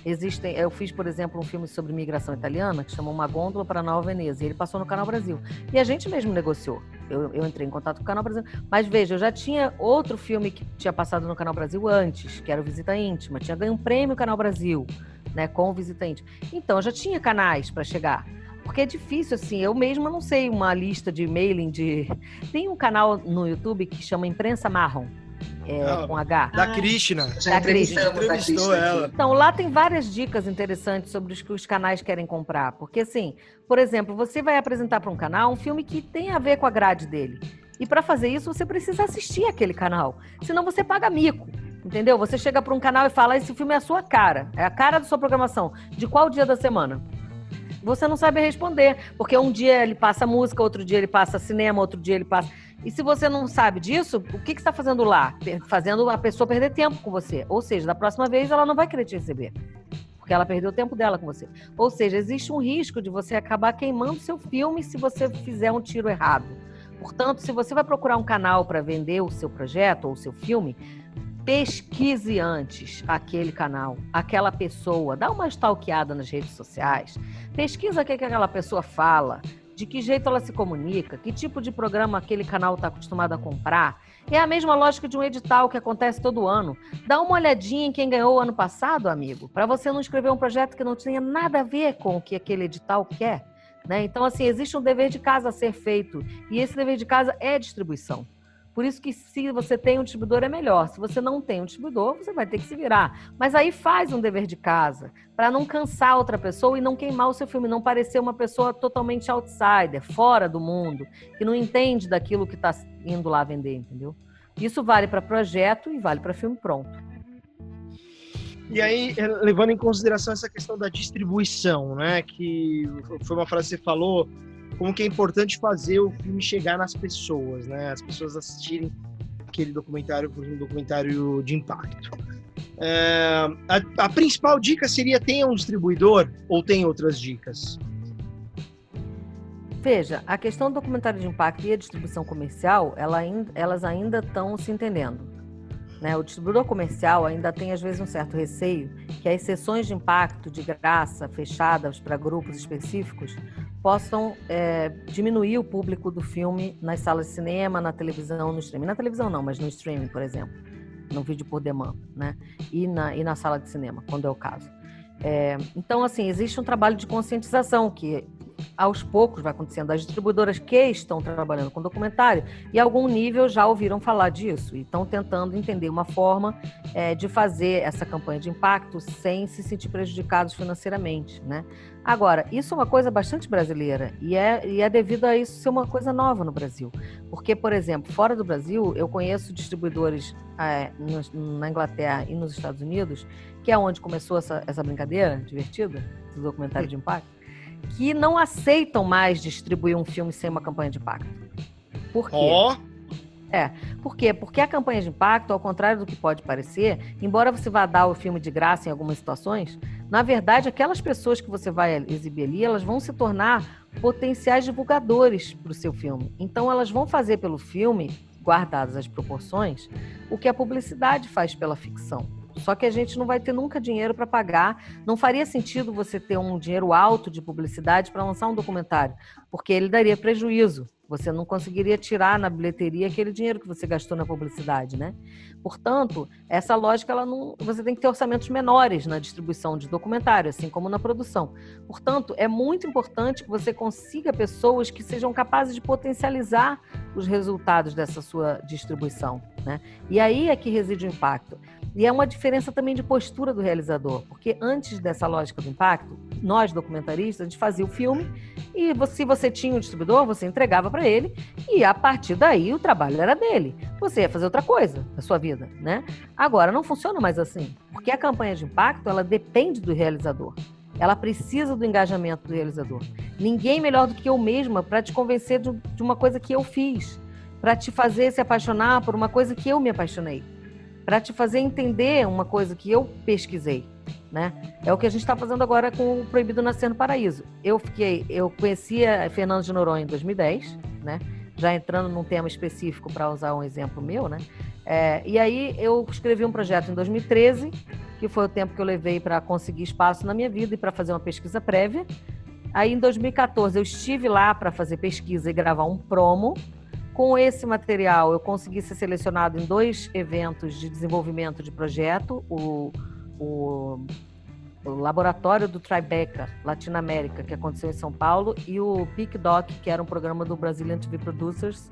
Existem, eu fiz, por exemplo, um filme sobre imigração italiana que chamou Uma Gôndola para Nova Veneza. E ele passou no Canal Brasil. E a gente mesmo negociou. Eu, eu, entrei em contato com o Canal Brasil. Mas veja, eu já tinha outro filme que tinha passado no Canal Brasil antes, que era o Visita Íntima. Tinha ganho um prêmio Canal Brasil, né, com o Visita Íntima. Então, eu já tinha canais para chegar. Porque é difícil, assim, eu mesma não sei uma lista de mailing de. Tem um canal no YouTube que chama Imprensa Marrom. É, ah, com H. Da ah, Krishna. Já da Krishna. entrevistou ela. Então, lá tem várias dicas interessantes sobre os que os canais querem comprar. Porque, assim, por exemplo, você vai apresentar para um canal um filme que tem a ver com a grade dele. E para fazer isso, você precisa assistir aquele canal. Senão você paga mico. Entendeu? Você chega para um canal e fala: esse filme é a sua cara, é a cara da sua programação. De qual dia da semana? Você não sabe responder. Porque um dia ele passa música, outro dia ele passa cinema, outro dia ele passa. E se você não sabe disso, o que, que você está fazendo lá? Fazendo a pessoa perder tempo com você. Ou seja, da próxima vez ela não vai querer te receber. Porque ela perdeu o tempo dela com você. Ou seja, existe um risco de você acabar queimando seu filme se você fizer um tiro errado. Portanto, se você vai procurar um canal para vender o seu projeto ou o seu filme, pesquise antes aquele canal, aquela pessoa, dá uma stalkeada nas redes sociais, pesquisa o que, que aquela pessoa fala, de que jeito ela se comunica, que tipo de programa aquele canal está acostumado a comprar. É a mesma lógica de um edital que acontece todo ano. Dá uma olhadinha em quem ganhou ano passado, amigo, para você não escrever um projeto que não tenha nada a ver com o que aquele edital quer. Né? Então, assim, existe um dever de casa a ser feito. E esse dever de casa é distribuição. Por isso que se você tem um distribuidor é melhor. Se você não tem um distribuidor, você vai ter que se virar. Mas aí faz um dever de casa para não cansar outra pessoa e não queimar o seu filme, não parecer uma pessoa totalmente outsider, fora do mundo, que não entende daquilo que está indo lá vender, entendeu? Isso vale para projeto e vale para filme pronto. E aí, eh, levando em consideração essa questão da distribuição, né? Que foi uma frase que você falou, como que é importante fazer o filme chegar nas pessoas, né? As pessoas assistirem aquele documentário por um documentário de impacto. É, a, a, principal dica seria tenha um distribuidor ou tem outras dicas? Veja, a questão do documentário de impacto e a distribuição comercial, ela, elas ainda estão se entendendo. Né? O distribuidor comercial ainda tem, às vezes, um certo receio que as sessões de impacto de graça fechadas para grupos específicos possam é, diminuir o público do filme nas salas de cinema, na televisão, no streaming. Na televisão não, mas no streaming, por exemplo, no vídeo por demanda, né? E na, e na sala de cinema, quando é o caso. É, então, assim, existe um trabalho de conscientização que aos poucos vai acontecendo. As distribuidoras que estão trabalhando com documentário, e algum nível já ouviram falar disso e estão tentando entender uma forma é, de fazer essa campanha de impacto sem se sentir prejudicados financeiramente, né? Agora, isso é uma coisa bastante brasileira e é, e é devido a isso ser uma coisa nova no Brasil. Porque, por exemplo, fora do Brasil, eu conheço distribuidores é, na Inglaterra e nos Estados Unidos, que é onde começou essa, essa brincadeira divertida do documentário de impacto, que não aceitam mais distribuir um filme sem uma campanha de impacto. Por quê? Oh. É, por quê? Porque a campanha de impacto, ao contrário do que pode parecer, embora você vá dar o filme de graça em algumas situações, na verdade, aquelas pessoas que você vai exibir ali, elas vão se tornar potenciais divulgadores para o seu filme. Então, elas vão fazer pelo filme, guardadas as proporções, o que a publicidade faz pela ficção. Só que a gente não vai ter nunca dinheiro para pagar. Não faria sentido você ter um dinheiro alto de publicidade para lançar um documentário, porque ele daria prejuízo. Você não conseguiria tirar na bilheteria aquele dinheiro que você gastou na publicidade, né? Portanto, essa lógica, ela não, você tem que ter orçamentos menores na distribuição de documentário, assim como na produção. Portanto, é muito importante que você consiga pessoas que sejam capazes de potencializar os resultados dessa sua distribuição, né? E aí é que reside o impacto. E é uma diferença também de postura do realizador, porque antes dessa lógica do impacto, nós documentaristas, a gente fazia o filme e se você tinha um distribuidor, você entregava para ele e a partir daí o trabalho era dele. Você ia fazer outra coisa na sua vida, né? Agora não funciona mais assim, porque a campanha de impacto, ela depende do realizador. Ela precisa do engajamento do realizador. Ninguém melhor do que eu mesma para te convencer de uma coisa que eu fiz, para te fazer se apaixonar por uma coisa que eu me apaixonei para te fazer entender uma coisa que eu pesquisei, né? É o que a gente está fazendo agora com o Proibido Nascer no Paraíso. Eu fiquei, eu conhecia Fernando de Noronha em 2010, né? Já entrando num tema específico para usar um exemplo meu, né? É, e aí eu escrevi um projeto em 2013, que foi o tempo que eu levei para conseguir espaço na minha vida e para fazer uma pesquisa prévia. Aí em 2014 eu estive lá para fazer pesquisa e gravar um promo com esse material, eu consegui ser selecionado em dois eventos de desenvolvimento de projeto, o, o, laboratório do Tribeca, Latinoamérica, que aconteceu em São Paulo, e o PIC Doc, que era um programa do Brazilian TV Producers,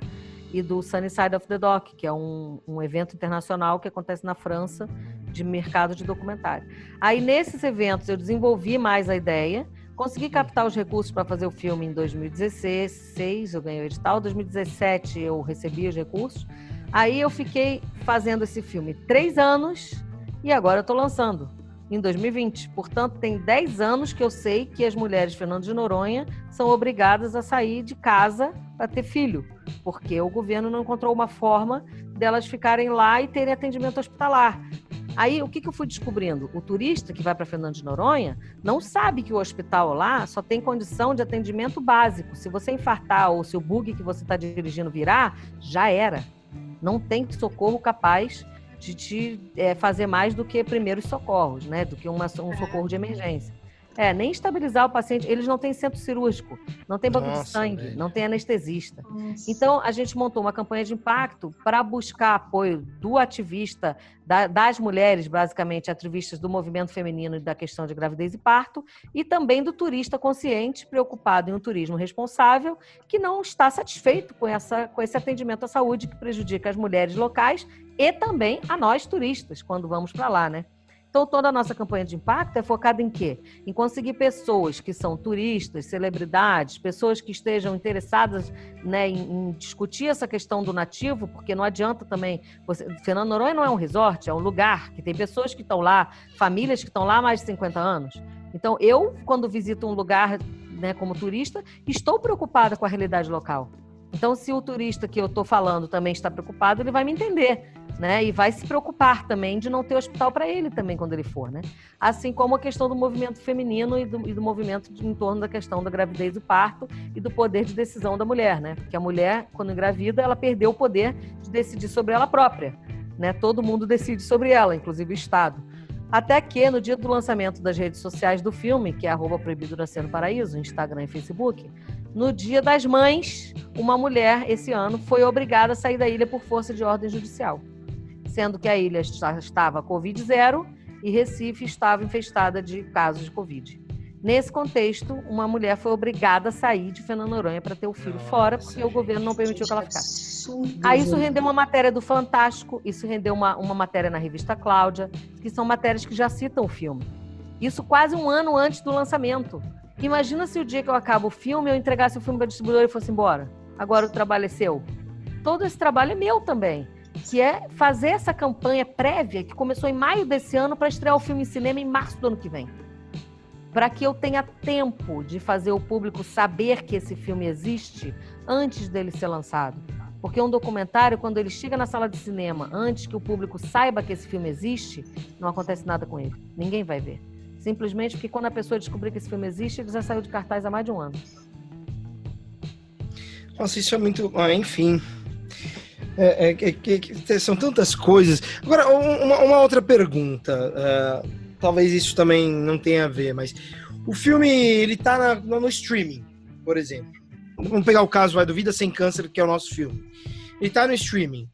e do Sunny Side of the Doc, que é um, um evento internacional que acontece na França de mercado de documentário. Aí, nesses eventos, eu desenvolvi mais a ideia Consegui captar os recursos para fazer o filme em 2016, eu ganhei o edital. Em 2017 eu recebi os recursos. Aí eu fiquei fazendo esse filme três anos e agora eu estou lançando em 2020. Portanto, tem 10 anos que eu sei que as mulheres Fernando de Noronha são obrigadas a sair de casa para ter filho, porque o governo não encontrou uma forma delas ficarem lá e terem atendimento hospitalar. Aí, o que, que eu fui descobrindo? O turista que vai para Fernando de Noronha não sabe que o hospital lá só tem condição de atendimento básico. Se você infartar ou se o bug que você está dirigindo virar, já era. Não tem socorro capaz de te é, fazer mais do que primeiros socorros, né? Do que uma, um socorro de emergência. É, nem estabilizar o paciente. Eles não têm centro cirúrgico, não tem banco Nossa, de sangue, velho. não tem anestesista. Nossa. Então, a gente montou uma campanha de impacto para buscar apoio do ativista, da, das mulheres, basicamente, ativistas do movimento feminino e da questão de gravidez e parto, e também do turista consciente, preocupado em um turismo responsável, que não está satisfeito com, essa, com esse atendimento à saúde que prejudica as mulheres locais e também a nós turistas, quando vamos para lá, né? Então, toda a nossa campanha de impacto é focada em quê? Em conseguir pessoas que são turistas, celebridades, pessoas que estejam interessadas né, em, em, discutir essa questão do nativo, porque não adianta também. Você, Fernando Noronha não é um resort, é um lugar que tem pessoas que estão lá, famílias que estão lá há mais de 50 anos. Então, eu, quando visito um lugar né, como turista, estou preocupada com a realidade local. Então, se o turista que eu estou falando também está preocupado, ele vai me entender, né? E vai se preocupar também de não ter hospital para ele também quando ele for, né? Assim como a questão do movimento feminino e do, e do movimento em torno da questão da gravidez e parto e do poder de decisão da mulher, né? Porque a mulher, quando engravida, ela perdeu o poder de decidir sobre ela própria, né? Todo mundo decide sobre ela, inclusive o Estado. Até que, no dia do lançamento das redes sociais do filme, que é arroba proibido nascer no paraíso, Instagram e Facebook, no dia das mães, uma mulher, esse ano, foi obrigada a sair da ilha por força de ordem judicial. Sendo que a ilha estava Covid zero e Recife estava infestada de casos de Covid. Nesse contexto, uma mulher foi obrigada a sair de Fernando Noronha para ter o filho Nossa, fora, porque o gente. governo não permitiu que ela ficasse. Absurdo, Aí isso rendeu uma matéria do Fantástico, isso rendeu uma, uma matéria na revista Cláudia, que são matérias que já citam o filme. Isso quase um ano antes do lançamento. Imagina se o dia que eu acabo o filme, eu entregasse o filme para distribuidor e fosse embora. Agora o trabalho é seu. Todo esse trabalho é meu também, que é fazer essa campanha prévia que começou em maio desse ano para estrear o filme em cinema em março do ano que vem. Para que eu tenha tempo de fazer o público saber que esse filme existe antes dele ser lançado. Porque um documentário, quando ele chega na sala de cinema, antes que o público saiba que esse filme existe, não acontece nada com ele. Ninguém vai ver. Simplesmente porque quando a pessoa descobrir que esse filme existe, ele já saiu de cartaz há mais de um ano. Nossa, isso é muito. ah, enfim. É, é, são tantas coisas. Agora, um- uma, uma outra pergunta. ah, talvez isso também não tenha a ver, mas o filme ele tá na- no, no streaming, por exemplo. Vamos pegar o caso vai, do Vida Sem Câncer, que é o nosso filme. Ele tá no streaming.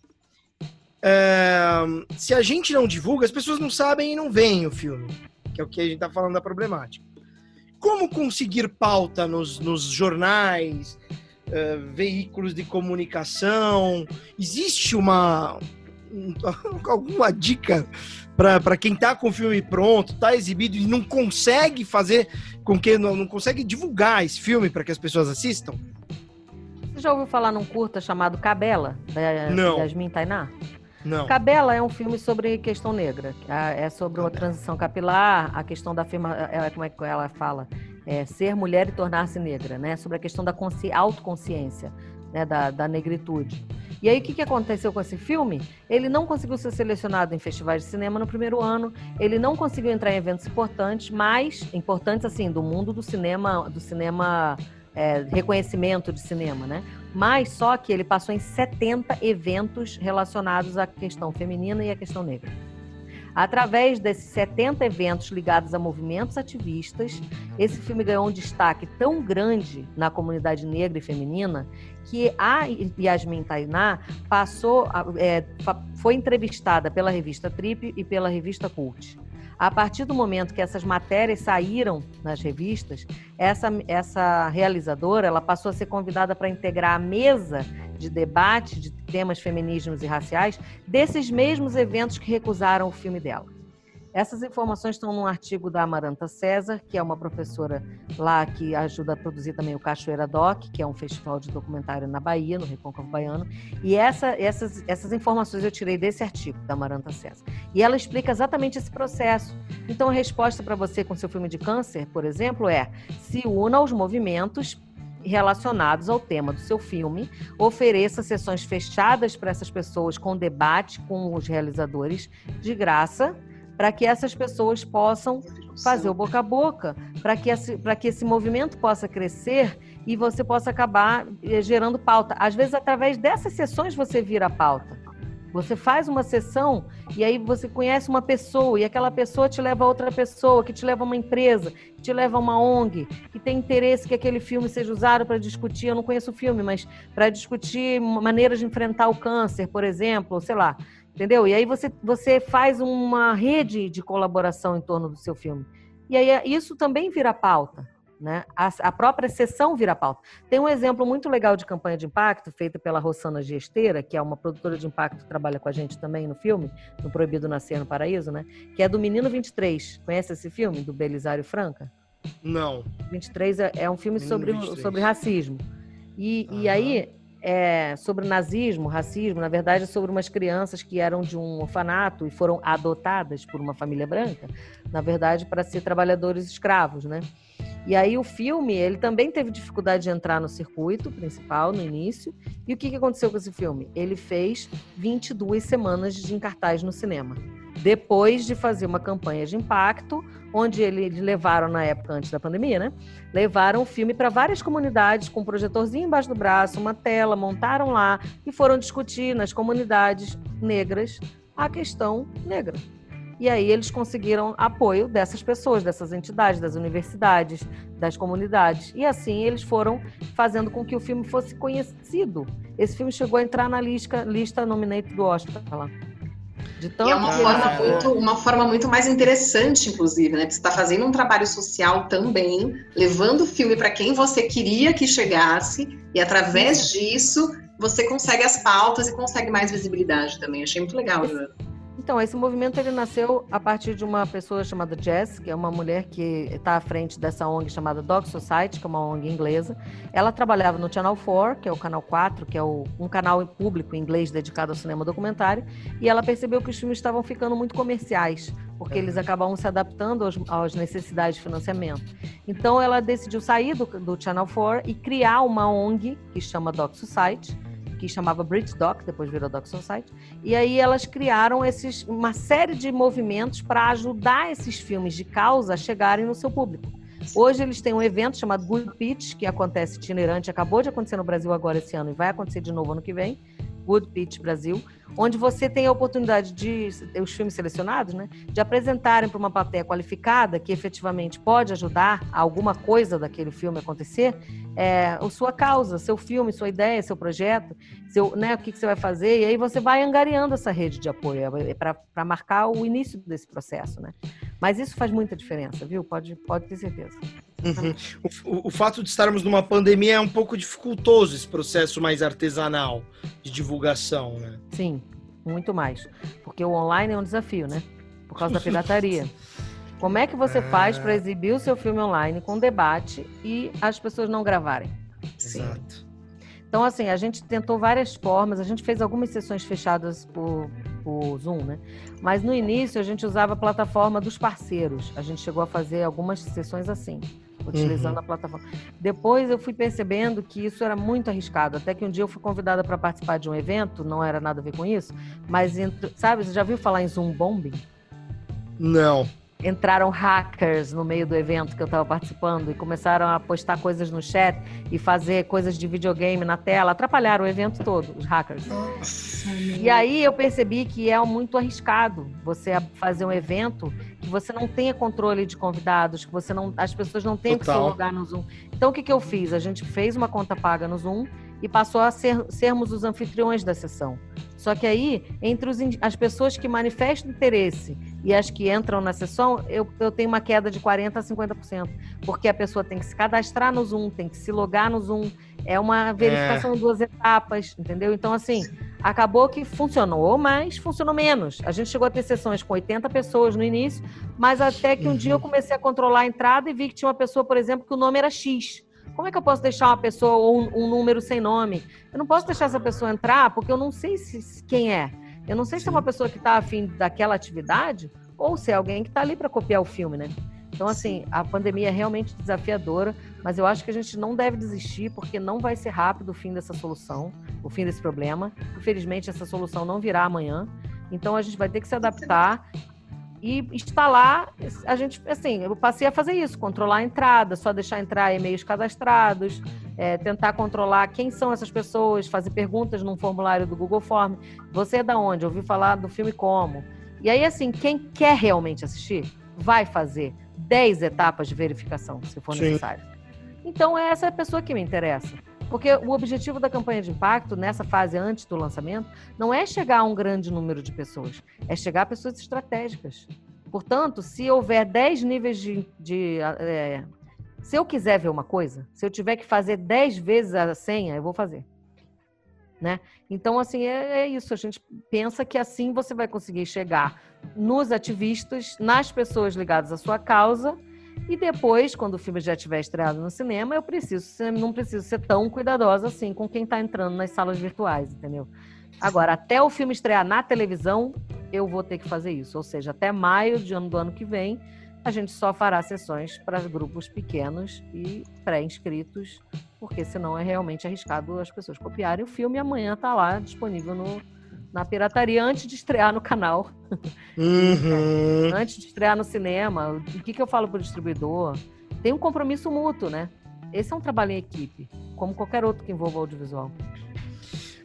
Ah, se a gente não divulga, as pessoas não sabem e não veem o filme, que é o que a gente tá falando da problemática. Como conseguir pauta nos, nos jornais, eh, veículos de comunicação. Existe uma um- alguma dica para quem tá com o filme pronto, tá exibido e não consegue fazer com que não, não consegue divulgar esse filme para que as pessoas assistam? Você já ouviu falar num curta chamado Cabela, da Não. Yasmin Tainá? Não. Cabela é um filme sobre questão negra. Ah, É sobre uma transição capilar, a questão da afirma, é, como é que ela fala, É, ser mulher e tornar-se negra, né? Sobre a questão da consci, autoconsciência, né? Da, da negritude. E aí o que, que aconteceu com esse filme? Ele não conseguiu ser selecionado em festivais de cinema no primeiro ano. Ele não conseguiu entrar em eventos importantes, mas importantes assim do mundo do cinema, do cinema é, reconhecimento de cinema, né? Mas só que ele passou em 70 eventos relacionados à questão feminina e à questão negra. Através desses 70 eventos ligados a movimentos ativistas, esse filme ganhou um destaque tão grande na comunidade negra e feminina que a Yasmin Tainá passou, é, foi entrevistada pela revista Trip e pela revista Cult. A partir do momento que essas matérias saíram nas revistas, essa, essa realizadora ela passou a ser convidada para integrar a mesa de debate de temas feminismos e raciais desses mesmos eventos que recusaram o filme dela. Essas informações estão num artigo da Amaranta César, que é uma professora lá que ajuda a produzir também o Cachoeira Doc, que é um festival de documentário na Bahia, no Recôncavo Baiano. E essa, essas, essas informações eu tirei desse artigo da Amaranta César. E ela explica exatamente esse processo. Então, a resposta para você com seu filme de câncer, por exemplo, é se una aos movimentos relacionados ao tema do seu filme, ofereça sessões fechadas para essas pessoas com debate com os realizadores de graça, para que essas pessoas possam fazer o boca a boca, para que, esse, que esse movimento possa crescer e você possa acabar eh, gerando pauta. Às vezes, através dessas sessões, você vira pauta. Você faz uma sessão e aí você conhece uma pessoa e aquela pessoa te leva a outra pessoa, que te leva a uma empresa, que te leva a uma ONG, que tem interesse que aquele filme seja usado para discutir, eu não conheço o filme, mas para discutir maneiras de enfrentar o câncer, por exemplo, sei lá, entendeu? E aí você, você faz uma rede de colaboração em torno do seu filme. E aí isso também vira pauta. Né? A, a, própria sessão vira pauta. Tem um exemplo muito legal de campanha de impacto feita pela Rossana Gesteira, que é uma produtora de impacto que trabalha com a gente também no filme, no Proibido Nascer no Paraíso, né? Que é do Menino 23. Conhece esse filme, do Belisário Franca? Não. 23 é, é um filme sobre, sobre racismo. E, e aí, é, sobre nazismo, racismo, na verdade, sobre umas crianças que eram de um orfanato e foram adotadas por uma família branca, na verdade, para ser trabalhadores escravos, né? E aí o filme, ele também teve dificuldade de entrar no circuito principal no início. E o que, que aconteceu com esse filme? Ele fez 22 semanas de cartaz no cinema. Depois de fazer uma campanha de impacto, onde eles levaram, na época antes da pandemia, né? Levaram o filme para várias comunidades com um projetorzinho embaixo do braço, uma tela, montaram lá e foram discutir nas comunidades negras a questão negra. E aí eles conseguiram apoio dessas pessoas, dessas entidades, das universidades, das comunidades. E assim eles foram fazendo com que o filme fosse conhecido. Esse filme chegou a entrar na lista, lista nominated do Oscar lá, E é uma forma, muito, uma forma muito mais interessante, inclusive, né? Porque você está fazendo um trabalho social também, levando o filme para quem você queria que chegasse, e através disso você consegue as pautas e consegue mais visibilidade também. Achei muito legal, Joana. Então, esse movimento ele nasceu a partir de uma pessoa chamada Jess, que é uma mulher que está à frente dessa ONG chamada Dog Society, que é uma ONG inglesa. Ela trabalhava no Channel 4, que é o canal 4, que é o- um canal público inglês dedicado ao cinema documentário, e ela percebeu que os filmes estavam ficando muito comerciais, porque eles acabavam se adaptando aos, às necessidades de financiamento. Então, ela decidiu sair do, do Channel 4 e criar uma ONG que chama Dog Society, que chamava Bridge Doc, depois virou Doc Society, e aí elas criaram esses, uma série de movimentos para ajudar esses filmes de causa a chegarem no seu público. Hoje eles têm um evento chamado Good Pitch, que acontece itinerante, acabou de acontecer no Brasil agora esse ano e vai acontecer de novo ano que vem, Good Pitch Brasil, onde você tem a oportunidade de, os filmes selecionados, né, de apresentarem para uma plateia qualificada que efetivamente pode ajudar a alguma coisa daquele filme acontecer, é, a sua causa, seu filme, sua ideia, seu projeto, seu, né, o que, que você vai fazer, e aí você vai angariando essa rede de apoio para marcar o início desse processo, né? Mas isso faz muita diferença, viu? Pode, pode ter certeza. Uhum. O, o- fato de estarmos numa pandemia é um pouco dificultoso esse processo mais artesanal de divulgação, né? Sim, muito mais. Porque o online é um desafio, né? Por causa da pirataria. Como é que você faz para exibir o seu filme online com debate e as pessoas não gravarem? Exato. Então, assim, a gente tentou várias formas, a gente fez algumas sessões fechadas por, por Zoom, né? Mas no início a gente usava a plataforma dos parceiros. A gente chegou a fazer algumas sessões assim, utilizando Uhum. a plataforma. Depois eu fui percebendo que isso era muito arriscado. Até que um dia eu fui convidada para participar de um evento, não era nada a ver com isso, mas, entre- sabe, você já viu falar em Zoom Bombing? Não. Entraram hackers no meio do evento que eu estava participando e começaram a postar coisas no chat e fazer coisas de videogame na tela, atrapalharam o evento todo, os hackers. E aí eu percebi que é muito arriscado você fazer um evento que você não tenha controle de convidados, que você não, as pessoas não tenham que se Total. logar no Zoom. Então o que, que eu fiz? A gente fez uma conta paga no Zoom e passou a ser, sermos os anfitriões da sessão. Só que aí, entre os as pessoas que manifestam interesse e as que entram na sessão, eu, eu tenho uma queda de 40% a 50%. Porque a pessoa tem que se cadastrar no Zoom, tem que se logar no Zoom. É uma verificação em duas etapas, entendeu? Então, assim, acabou que funcionou, mas funcionou menos. A gente chegou a ter sessões com 80 pessoas no início, mas até que um dia eu comecei a controlar a entrada e vi que tinha uma pessoa, por exemplo, que o nome era X. Como é que eu posso deixar uma pessoa ou um, um número sem nome? Eu não posso deixar essa pessoa entrar porque eu não sei se, se- quem é. Eu não sei se é uma pessoa que está afim daquela atividade ou se é alguém que está ali para copiar o filme, né? Então, assim, a pandemia é realmente desafiadora, mas eu acho que a gente não deve desistir, porque não vai ser rápido o fim dessa solução, o fim desse problema. Infelizmente, essa solução não virá amanhã. Então, a gente vai ter que se adaptar e instalar. A gente, assim, eu passei a fazer isso, controlar a entrada, só deixar entrar e-mails cadastrados, é, tentar controlar quem são essas pessoas, fazer perguntas num formulário do Google Form. Você é da onde? Ouvi falar do filme como? E aí, assim, quem quer realmente assistir, vai fazer 10 etapas de verificação, se for Sim. necessário. Então, é essa pessoa que me interessa. Porque o objetivo da campanha de impacto, nessa fase antes do lançamento, não é chegar a um grande número de pessoas, é chegar a pessoas estratégicas. Portanto, se houver 10 níveis de. de, é, se eu quiser ver uma coisa, se eu tiver que fazer 10 vezes a senha, eu vou fazer. Né? Então, assim, é, é isso. A gente pensa que assim você vai conseguir chegar nos ativistas, nas pessoas ligadas à sua causa, e depois, quando o filme já estiver estreado no cinema, eu preciso ser- não preciso ser tão cuidadosa assim com quem está entrando nas salas virtuais, entendeu? Agora, até o filme estrear na televisão, eu vou ter que fazer isso. Ou seja, até maio de ano do ano que vem, a gente só fará sessões para grupos pequenos e pré-inscritos, porque senão é realmente arriscado as pessoas copiarem o filme e amanhã tá lá disponível no, na pirataria antes de estrear no canal, Uhum. antes de estrear no cinema. O que, que eu falo pro distribuidor? Tem um compromisso mútuo, né? Esse é um trabalho em equipe, como qualquer outro que envolva audiovisual.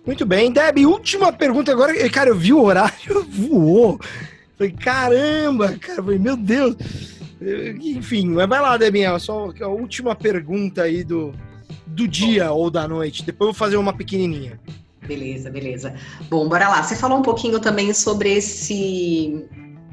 Muito bem, Deb, última pergunta agora. Cara, eu vi o horário, voou. Falei, caramba, cara, falei, meu Deus. Enfim, mas vai lá, Debinha, só a última pergunta aí do, do dia ou da noite. Depois eu vou fazer uma pequenininha. Beleza, beleza. Bom, bora lá. Você falou um pouquinho também sobre esse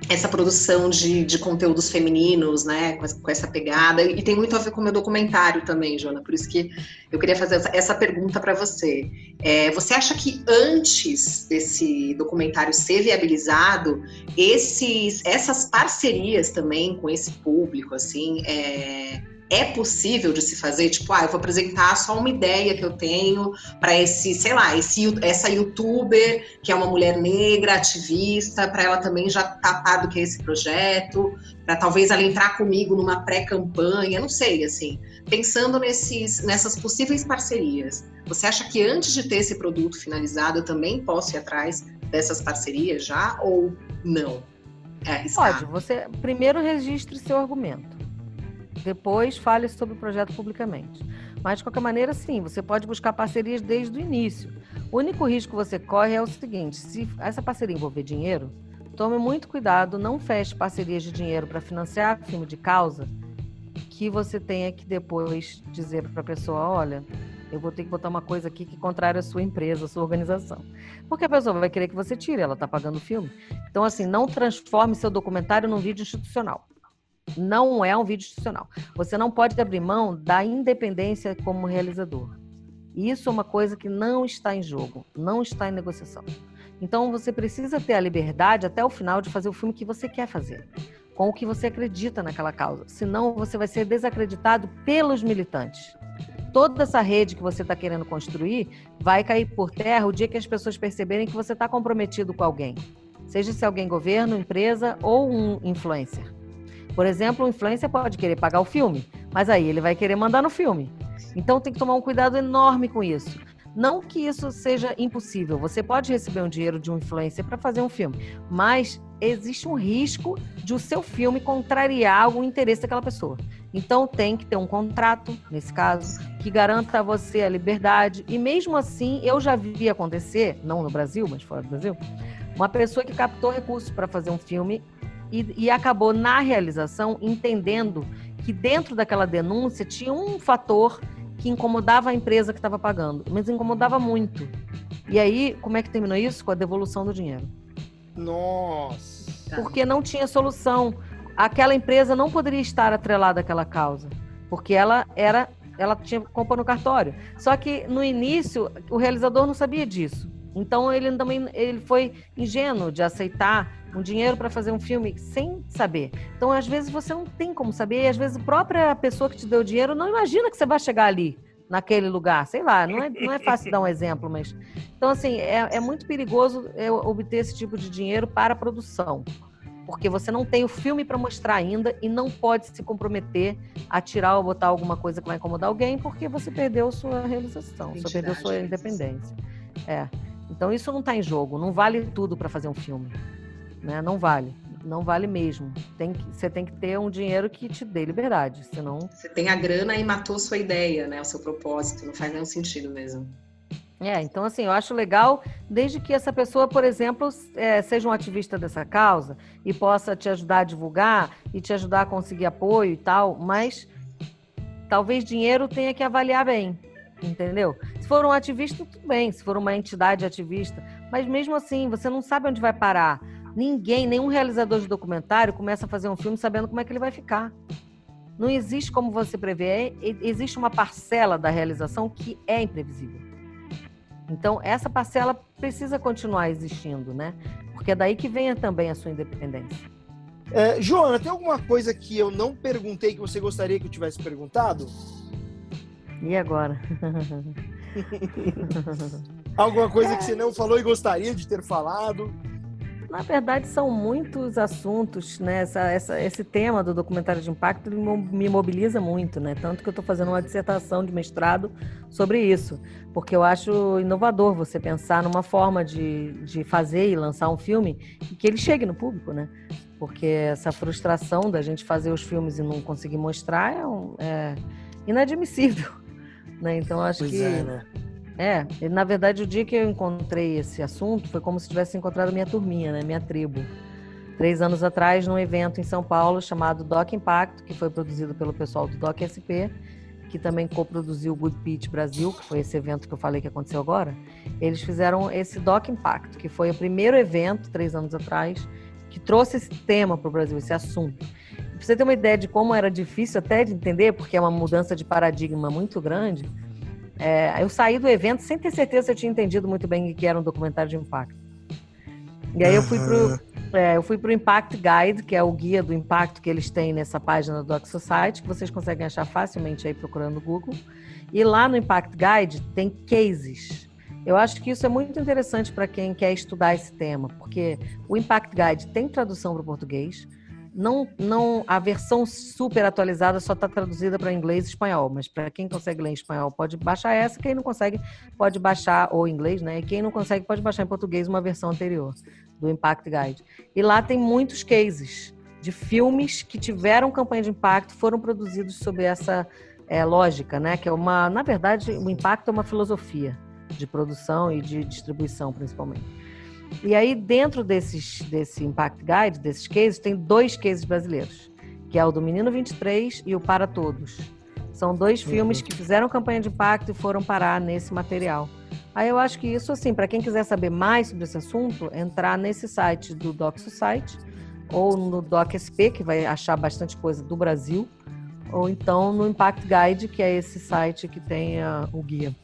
essa produção de, de conteúdos femininos, né, com essa, com essa, pegada, e tem muito a ver com o meu documentário também, Jona, por isso que eu queria fazer essa, pergunta para você. É, você acha que antes desse documentário ser viabilizado, esses, essas parcerias também com esse público, assim, é, é possível de se fazer? Tipo, ah, eu vou apresentar só uma ideia que eu tenho para esse, sei lá, esse, essa youtuber que é uma mulher negra, ativista, para ela também já tapar do que é esse projeto, para talvez ela entrar comigo numa pré-campanha, não sei, assim, pensando nesses, nessas possíveis parcerias. Você acha que antes de ter esse produto finalizado, eu também posso ir atrás dessas parcerias já ou não? É Pode, você primeiro registre seu argumento. Depois fale sobre o projeto publicamente. Mas, de qualquer maneira, sim, você pode buscar parcerias desde o início. O único risco que você corre é o seguinte: se essa parceria envolver dinheiro, tome muito cuidado, não feche parcerias de dinheiro para financiar filme de causa que você tenha que depois dizer para a pessoa: olha, eu vou ter que botar uma coisa aqui que contrária à sua empresa, à sua organização. Porque a pessoa vai querer que você tire, ela está pagando o filme. Então, assim, não transforme seu documentário num vídeo institucional. Não é um vídeo institucional. Você não pode abrir mão da independência como realizador. Isso é uma coisa que não está em jogo, não está em negociação. Então você precisa ter a liberdade até o final de fazer o filme que você quer fazer, com o que você acredita naquela causa. Senão você vai ser desacreditado pelos militantes. Toda essa rede que você está querendo construir vai cair por terra o dia que as pessoas perceberem que você está comprometido com alguém, seja se alguém governo, empresa ou um influencer. Por exemplo, o influencer pode querer pagar o filme, mas aí ele vai querer mandar no filme. Então tem que tomar um cuidado enorme com isso. Não que isso seja impossível. Você pode receber um dinheiro de um influencer para fazer um filme, mas existe um risco de o seu filme contrariar o interesse daquela pessoa. Então tem que ter um contrato, nesse caso, que garanta a você a liberdade. E mesmo assim, eu já vi acontecer, não no Brasil, mas fora do Brasil, uma pessoa que captou recursos para fazer um filme e, e acabou na realização entendendo que dentro daquela denúncia tinha um fator que incomodava a empresa que estava pagando, mas incomodava muito. E aí, como é que terminou isso? Com a devolução do dinheiro. Nossa! Porque não tinha solução. Aquela empresa não poderia estar atrelada àquela causa, porque ela era, ela tinha culpa no cartório. Só que no início o realizador não sabia disso. Então ele também ele foi ingênuo de aceitar um dinheiro para fazer um filme sem saber. Então, às vezes, você não tem como saber, e às vezes a própria pessoa que te deu o dinheiro não imagina que você vai chegar ali, naquele lugar. Sei lá, não é, não é fácil dar um exemplo, mas. Então, assim, é, é muito perigoso obter esse tipo de dinheiro para a produção. Porque você não tem o filme para mostrar ainda e não pode se comprometer a tirar ou botar alguma coisa que vai incomodar alguém, porque você perdeu sua realização, você perdeu sua independência. É. Então isso não está em jogo, não vale tudo para fazer um filme né? Não vale. Não vale mesmo. Tem que, você tem que ter um dinheiro que te dê liberdade, senão... Você tem a grana e matou sua ideia, né? O seu propósito. Não faz nenhum sentido mesmo. É, então assim, eu acho legal desde que essa pessoa, por exemplo, é, seja um ativista dessa causa e possa te ajudar a divulgar e te ajudar a conseguir apoio e tal, mas talvez dinheiro tenha que avaliar bem, entendeu? Se for um ativista, tudo bem, se for uma entidade ativista, mas mesmo assim, você não sabe onde vai parar. Ninguém, nenhum realizador de documentário começa a fazer um filme sabendo como é que ele vai ficar. Não existe como você prever, existe uma parcela da realização que é imprevisível. Então, essa parcela precisa continuar existindo, né? Porque é daí que vem também a sua independência. É, Joana, tem alguma coisa que eu não perguntei que você gostaria que eu tivesse perguntado? E agora? alguma coisa é... que você não falou e gostaria de ter falado? Na verdade, são muitos assuntos, né? Essa, essa, esse tema do documentário de impacto me mobiliza muito, né? Tanto que eu estou fazendo uma dissertação de mestrado sobre isso, porque eu acho inovador você pensar numa forma de, de fazer e lançar um filme e que ele chegue no público, né? Porque essa frustração da gente fazer os filmes e não conseguir mostrar é, um, é inadmissível, né? Então acho pois que é, né? É, na verdade, o dia que eu encontrei esse assunto foi como se tivesse encontrado minha turminha, né? Minha tribo. Três anos atrás, num evento em São Paulo chamado Doc Impacto, que foi produzido pelo pessoal do Doc SP. que também coproduziu o Good Pitch Brasil, que foi esse evento que eu falei que aconteceu agora, eles fizeram esse Doc Impact, que foi o primeiro evento, três anos atrás, que trouxe esse tema para o Brasil, esse assunto. Pra você ter uma ideia de como era difícil até de entender, porque é uma mudança de paradigma muito grande, é, eu saí do evento sem ter certeza se eu tinha entendido muito bem o que era um documentário de impacto. E aí eu fui pro, é, eu fui pro Impact Guide, que é o guia do impacto que eles têm nessa página do Doc Society, que vocês conseguem achar facilmente aí procurando no Google. E lá no Impact Guide tem cases. Eu acho que isso é muito interessante para quem quer estudar esse tema, porque o Impact Guide tem tradução para o português, não, não a versão super atualizada só está traduzida para inglês e espanhol, mas para quem consegue ler em espanhol pode baixar essa, quem não consegue pode baixar ou inglês, né? E quem não consegue pode baixar em português uma versão anterior do Impact Guide. E lá tem muitos cases de filmes que tiveram campanha de impacto, foram produzidos sob essa é, lógica, né? Que é uma, na verdade, o impacto é uma filosofia de produção e de distribuição, principalmente. E aí, dentro desses, desse Impact Guide, desses cases, tem dois cases brasileiros, que é o do Menino 23 e o Para Todos. São dois uhum. filmes que fizeram campanha de impacto e foram parar nesse material. Aí eu acho que isso, assim, para quem quiser saber mais sobre esse assunto, entrar nesse site do Doc Society ou no DocSP, que vai achar bastante coisa do Brasil, ou então no Impact Guide, que é esse site que tem a, o guia.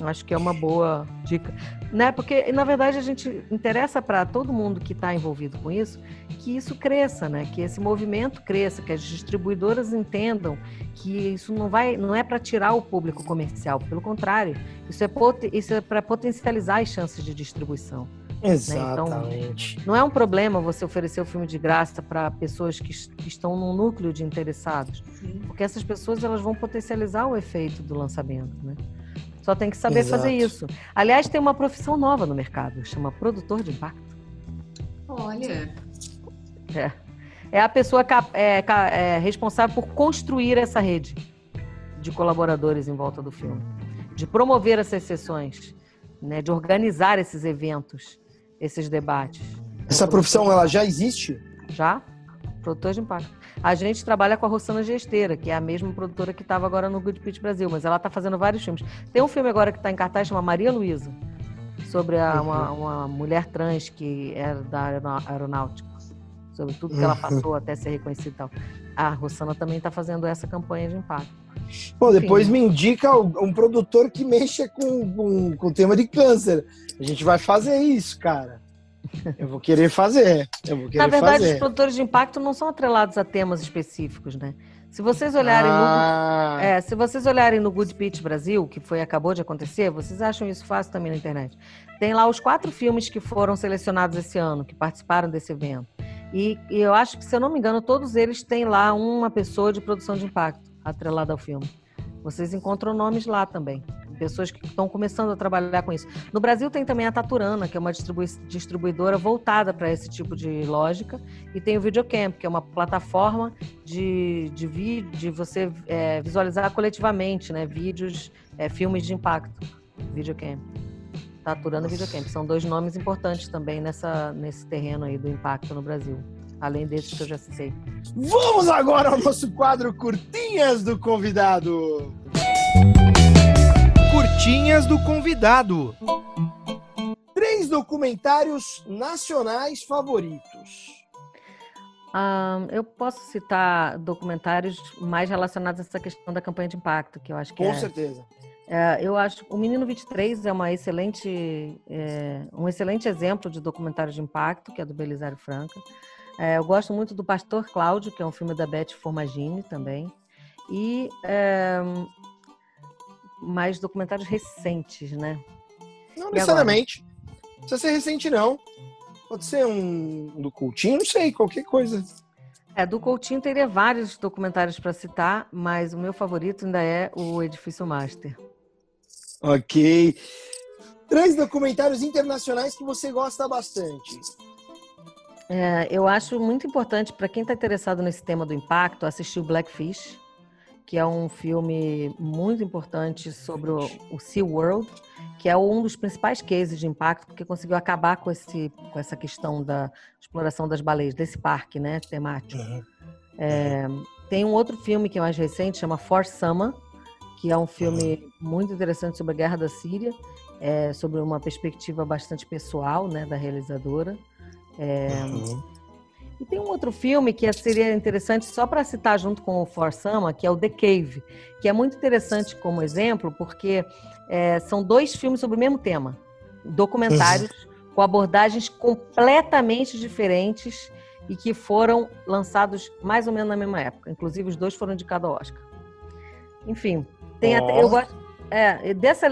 Acho que é uma boa dica, né? Porque na verdade a gente interessa para todo mundo que está envolvido com isso que isso cresça, né? Que esse movimento cresça, que as distribuidoras entendam que isso não vai, não é para tirar o público comercial, pelo contrário, isso é isso é para potencializar as chances de distribuição. Exatamente. Né? Então, não é um problema você oferecer o filme de graça para pessoas que, que, estão num núcleo de interessados, Sim. porque essas pessoas elas vão potencializar o efeito do lançamento, né? Só tem que saber Exato. fazer isso. Aliás, tem uma profissão nova no mercado, chama produtor de impacto. Olha. É. É a pessoa é, é, responsável por construir essa rede de colaboradores em volta do filme, de promover essas sessões, né, de organizar esses eventos, esses debates. Essa profissão ela já existe? Já. Produtor de impacto. A gente trabalha com a Rossana Gesteira, que é a mesma produtora que estava agora no Good Pitch Brasil, mas ela está fazendo vários filmes. Tem um filme agora que está em cartaz, chama Maria Luísa, sobre a, uma, uhum. uma, mulher trans que era da aeronáutica, sobre tudo que ela passou até ser reconhecida e tal. A Rossana também está fazendo essa campanha de impacto. Pô, depois me indica um produtor que mexa com, com, com o tema de câncer. A gente vai fazer isso, cara. Eu vou querer fazer. Eu vou querer Na verdade, fazer. os produtores de impacto não são atrelados a temas específicos, né? Se vocês olharem ah. no, é, se vocês olharem no Good Pitch Brasil, que foi acabou de acontecer, vocês acham isso fácil também na internet. Tem lá os quatro filmes que foram selecionados esse ano, que participaram desse evento. E, e eu acho que, se eu não me engano, todos eles têm lá uma pessoa de produção de impacto atrelada ao filme. Vocês encontram nomes lá também pessoas que estão começando a trabalhar com isso. No Brasil tem também a Taturana, que é uma distribuidora voltada para esse tipo de lógica, e tem o Videocamp, que é uma plataforma de, de, vídeo, de você é, visualizar coletivamente né, vídeos, é, filmes de impacto. Videocamp. Taturana e Videocamp. São dois nomes importantes também nessa, nesse terreno aí do impacto no Brasil. Além desses que eu já citei. Vamos agora ao nosso quadro Curtinhas do Convidado. Curtinhas do convidado. Três documentários nacionais favoritos. Um, eu posso citar documentários mais relacionados a essa questão da campanha de impacto, que eu acho que Com é, certeza. É, eu acho o Menino 23 é uma excelente, é, um excelente exemplo de documentário de impacto, que é do Belisário Franca. É, eu gosto muito do Pastor Cláudio, que é um filme da Beth Formagini também. E é, mais documentários recentes, né? Não necessariamente. Não precisa ser recente, não. Pode ser um do Coutinho, não sei, qualquer coisa. É, do Coutinho teria vários documentários para citar, mas o meu favorito ainda é o Edifício Master. Ok. Três documentários internacionais que você gosta bastante. É, eu acho muito importante para quem está interessado nesse tema do impacto assistir o Blackfish, que é um filme muito importante sobre o, o Sea World, que é um dos principais cases de impacto, porque conseguiu acabar com, esse, com essa questão da exploração das baleias, desse parque né, temático. Uhum. É, tem um outro filme que é mais recente, chama For Summer, que é um filme muito interessante sobre a guerra da Síria, é, sobre uma perspectiva bastante pessoal, né, da realizadora. É, uhum. E tem um outro filme que seria interessante só para citar junto com o Forsama, que é o The Cave, que é muito interessante como exemplo, porque é, são dois filmes sobre o mesmo tema, documentários uhum. com abordagens completamente diferentes e que foram lançados mais ou menos na mesma época. Inclusive, os dois foram indicados ao Oscar. Enfim, tem oh. até, eu gosto. É, dessa,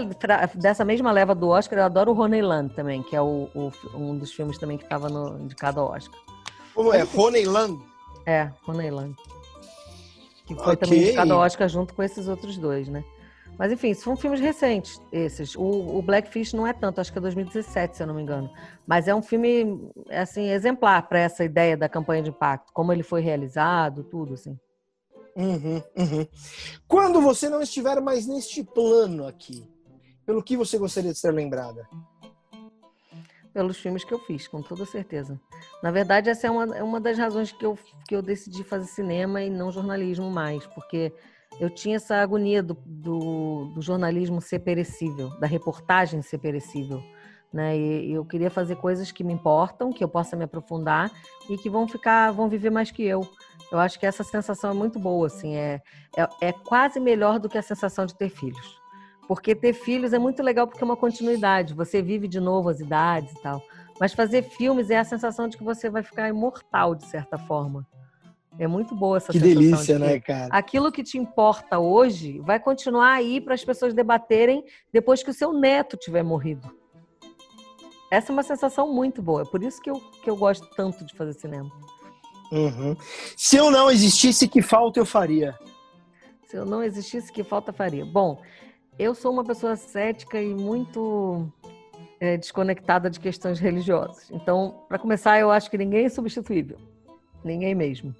dessa mesma leva do Oscar, eu adoro o Honeyland também, que é o, o um dos filmes também que estava indicado ao Oscar. Como é? Honeyland? É, Honeyland. Que foi okay. também indicado ao Oscar junto com esses outros dois, né? Mas enfim, são filmes recentes, esses. O, o, Blackfish não é tanto, acho que é 2017, se eu não me engano. Mas é um filme, assim, exemplar para essa ideia da campanha de impacto, como ele foi realizado, tudo, assim. Uhum, uhum. Quando você não estiver mais neste plano aqui, pelo que você gostaria de ser lembrada? Pelos filmes que eu fiz, com toda certeza. Na verdade, essa é uma, é uma das razões que eu, que eu decidi fazer cinema e não jornalismo mais, porque eu tinha essa agonia do, do, do, jornalismo ser perecível, da reportagem ser perecível. Né? E, eu queria fazer coisas que me importam, que eu possa me aprofundar e que vão ficar, vão viver mais que eu. Eu acho que essa sensação é muito boa, assim, é, é, é quase melhor do que a sensação de ter filhos. Porque ter filhos é muito legal porque é uma continuidade, você vive de novo as idades e tal. Mas fazer filmes é a sensação de que você vai ficar imortal, de certa forma. É muito boa essa que sensação. Que delícia, de né, cara? Aquilo que te importa hoje vai continuar aí para as pessoas debaterem depois que o seu neto tiver morrido. Essa é uma sensação muito boa. É por isso que eu, que eu gosto tanto de fazer cinema. Uhum. Se eu não existisse, que falta eu faria? Se eu não existisse, que falta faria? Bom, eu sou uma pessoa cética e muito é, desconectada de questões religiosas. Então, para começar, eu acho que ninguém é substituível. Ninguém mesmo.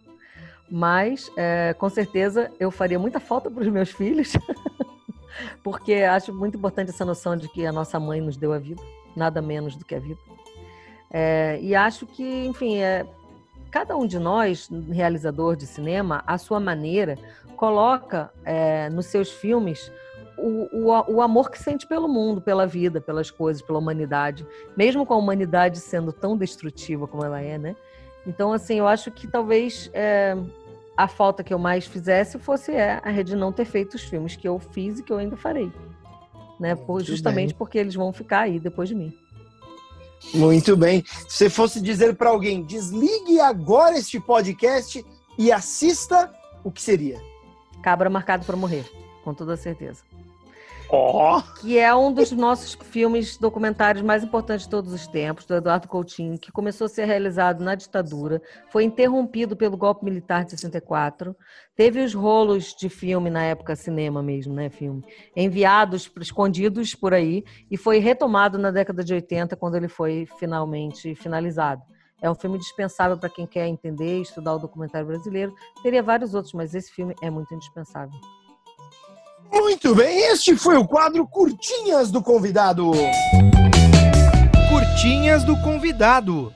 Mas, é, com certeza, eu faria muita falta para os meus filhos, porque acho muito importante essa noção de que a nossa mãe nos deu a vida, nada menos do que a vida. É, e acho que, enfim, é, cada um de nós, realizador de cinema, à sua maneira, coloca é, nos seus filmes o, o, o, amor que sente pelo mundo, pela vida, pelas coisas, pela humanidade, mesmo com a humanidade sendo tão destrutiva como ela é, né? Então, assim, eu acho que talvez é, a falta que eu mais fizesse fosse é, a rede não ter feito os filmes que eu fiz e que eu ainda farei. Né? Por, justamente bem. porque eles vão ficar aí depois de mim. Muito bem. Se você fosse dizer para alguém, desligue agora este podcast e assista, o que seria? Cabra marcado para morrer, com toda certeza. Oh. Que é um dos nossos filmes documentários mais importantes de todos os tempos, do Eduardo Coutinho, que começou a ser realizado na ditadura, foi interrompido pelo golpe militar de 64, teve os rolos de filme na época, cinema mesmo, né, filme, enviados, escondidos por aí, e foi retomado na década de 80, quando ele foi finalmente finalizado. É um filme dispensável para quem quer entender e estudar o documentário brasileiro. Teria vários outros, mas esse filme é muito indispensável. Muito bem, este foi o quadro Curtinhas do Convidado. Curtinhas do Convidado.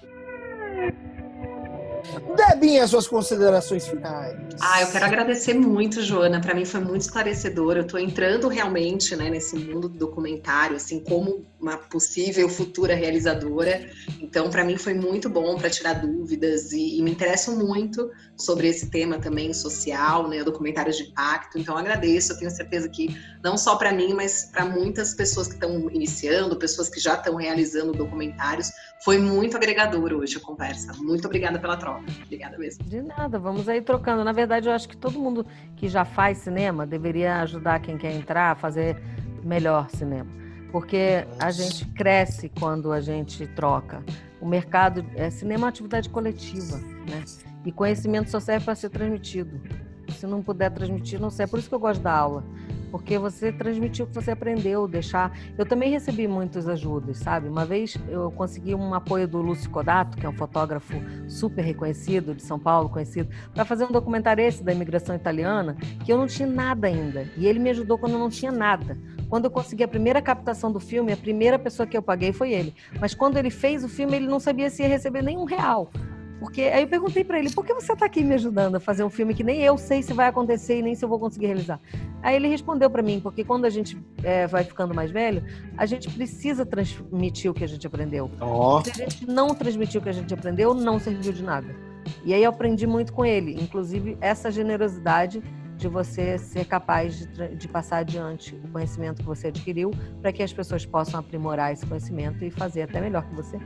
Debinha, suas considerações finais. Ah, eu quero agradecer muito, Joana. Para mim foi muito esclarecedor. Eu estou entrando realmente né, nesse mundo do documentário, assim, como uma possível futura realizadora. Então, para mim foi muito bom para tirar dúvidas e, e, me interesso muito sobre esse tema também social, né, documentários de impacto. Então, agradeço. Eu tenho certeza que não só para mim, mas para muitas pessoas que estão iniciando, pessoas que já estão realizando documentários, foi muito agregador hoje a conversa. Muito obrigada pela troca. Obrigada mesmo. De nada. Vamos aí trocando. Na verdade, eu acho que todo mundo que já faz cinema deveria ajudar quem quer entrar a fazer melhor cinema porque a gente cresce quando a gente troca. O mercado é cinema é uma atividade coletiva, né? E conhecimento só serve para ser transmitido. Se não puder transmitir, não serve. Por isso que eu gosto da aula, porque você transmitiu o que você aprendeu, deixar. Eu também recebi muitas ajudas, sabe? Uma vez eu consegui um apoio do Lúcio Codato, que é um fotógrafo super reconhecido de São Paulo, conhecido, para fazer um documentário esse da imigração italiana, que eu não tinha nada ainda. E ele me ajudou quando eu não tinha nada. Quando eu consegui a primeira captação do filme, a primeira pessoa que eu paguei foi ele. Mas quando ele fez o filme, ele não sabia se ia receber nenhum real. Porque aí eu perguntei para ele, por que você está aqui me ajudando a fazer um filme que nem eu sei se vai acontecer e nem se eu vou conseguir realizar? Aí ele respondeu para mim, porque quando a gente é, vai ficando mais velho, a gente precisa transmitir o que a gente aprendeu. Ó. Se a gente não transmitir o que a gente aprendeu, não serviu de nada. E aí eu aprendi muito com ele, inclusive essa generosidade de você ser capaz de, de passar adiante o conhecimento que você adquiriu para que as pessoas possam aprimorar esse conhecimento e fazer até melhor que você.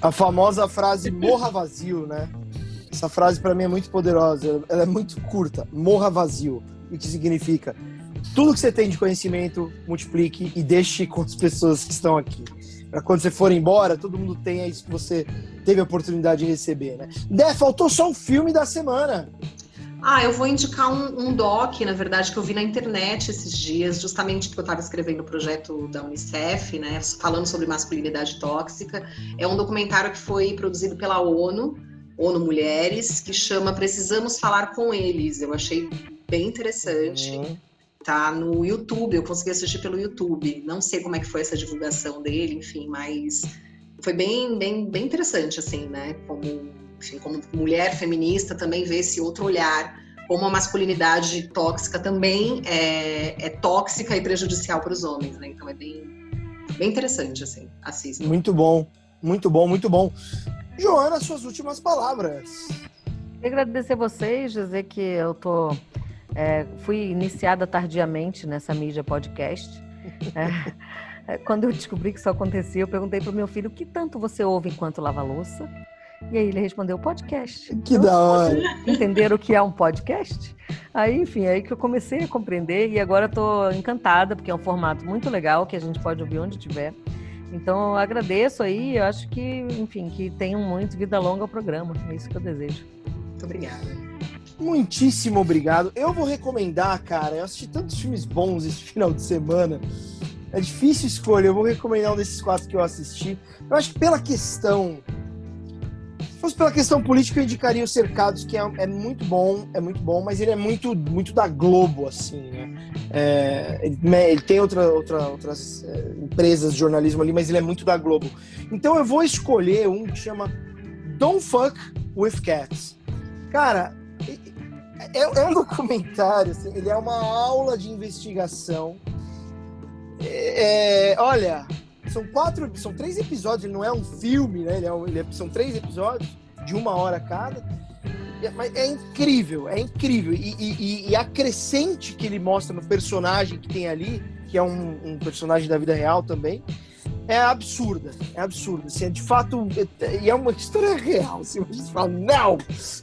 A famosa frase morra vazio, né? Essa frase para mim é muito poderosa, ela é muito curta. Morra vazio. O que significa? Tudo que você tem de conhecimento, multiplique e deixe com as pessoas que estão aqui. Para quando você for embora, todo mundo tenha isso que você teve a oportunidade de receber, né? Dé, faltou só um filme da semana. Ah, eu vou indicar um, um doc, na verdade, que eu vi na internet esses dias, justamente porque eu estava escrevendo o projeto da Unicef, né, falando sobre masculinidade tóxica. É um documentário que foi produzido pela ONU, ONU Mulheres, que chama Precisamos Falar com Eles. Eu achei bem interessante. Tá no YouTube, eu consegui assistir pelo YouTube. Não sei como é que foi essa divulgação dele, enfim, mas foi bem, bem, bem interessante, assim, né? Como enfim, como mulher feminista, também ver esse outro olhar, como a masculinidade tóxica também é, é tóxica e prejudicial para os homens, né? Então é bem, bem interessante, assim, assista. Muito bom, muito bom, muito bom. Joana, suas últimas palavras. Queria agradecer vocês, dizer que eu tô é, fui iniciada tardiamente nessa mídia podcast. É, é, quando eu descobri que isso acontecia, eu perguntei para o meu filho o que tanto você ouve enquanto lava louça. E aí ele respondeu podcast. Que da hora. Entender o que é um podcast? Aí, enfim, aí que eu comecei a compreender e agora estou encantada, porque é um formato muito legal que a gente pode ouvir onde tiver. Então, eu agradeço aí, eu acho que, enfim, que tenham muito vida longa ao programa. É isso que eu desejo. Muito obrigada. Muitíssimo obrigado. Eu vou recomendar, cara. Eu assisti tantos filmes bons esse final de semana. É difícil escolher. Eu vou recomendar um desses quatro que eu assisti. Eu acho que pela questão. Se fosse pela questão política, eu indicaria o Cercados, que é, é muito bom, é muito bom, mas ele é muito, muito da Globo, assim, né? É, ele, tem outra, outra, outras é, empresas de jornalismo ali, mas ele é muito da Globo. Então eu vou escolher um que chama Don't Fuck with Cats. Cara, é, é um documentário, assim, ele é uma aula de investigação. É, olha, são quatro, são três episódios, ele não é um filme, né? Ele é ele é, são três episódios de uma hora cada. É, mas é incrível, é incrível. E, e, e, a crescente que ele mostra no personagem que tem ali, que é um, um personagem da vida real também, é absurda. É absurda. Assim, é de fato, e é uma história real. Assim, a gente fala, não!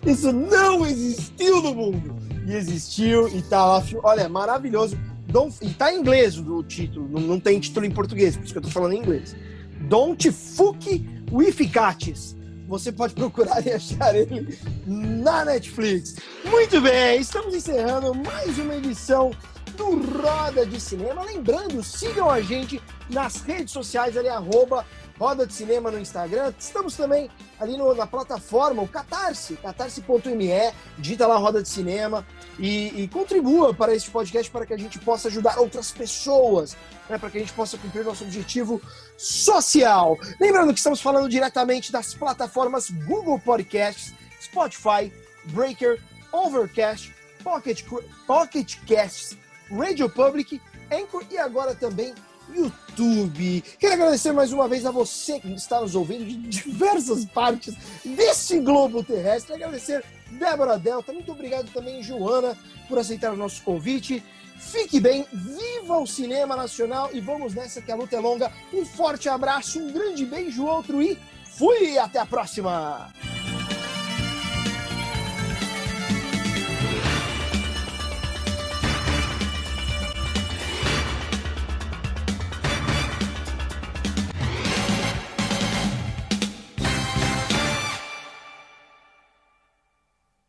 Isso não existiu no mundo! E existiu, e tá lá. Olha, é maravilhoso. Don't, e tá em inglês o título, não, não, tem título em português, por isso que eu tô falando em inglês. Don't Fuck with Cats. Você pode procurar e achar ele na Netflix. Muito bem, estamos encerrando mais uma edição do Roda de Cinema. Lembrando, sigam a gente nas redes sociais ali, arroba Roda de Cinema no Instagram. Estamos também ali no, na plataforma, o Catarse, catarse.me, digita lá Roda de Cinema e, e, contribua para este podcast para que a gente possa ajudar outras pessoas, né, para que a gente possa cumprir nosso objetivo social. Lembrando que estamos falando diretamente das plataformas Google Podcasts, Spotify, Breaker, Overcast, Pocket, Pocket Casts, Radio Public, Anchor e agora também YouTube. Quero agradecer mais uma vez a você que está nos ouvindo de diversas partes desse globo terrestre. Agradecer Débora Delta, muito obrigado também, Joana, por aceitar o nosso convite. Fique bem, viva o cinema nacional e vamos nessa que a luta é longa. Um forte abraço, um grande beijo, outro e fui! Até a próxima!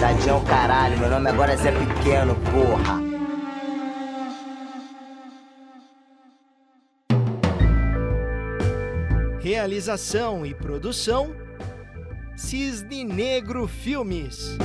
Tadinho é o caralho, meu nome agora é Zé Pequeno, porra. Realização e produção: Cisne Negro Filmes.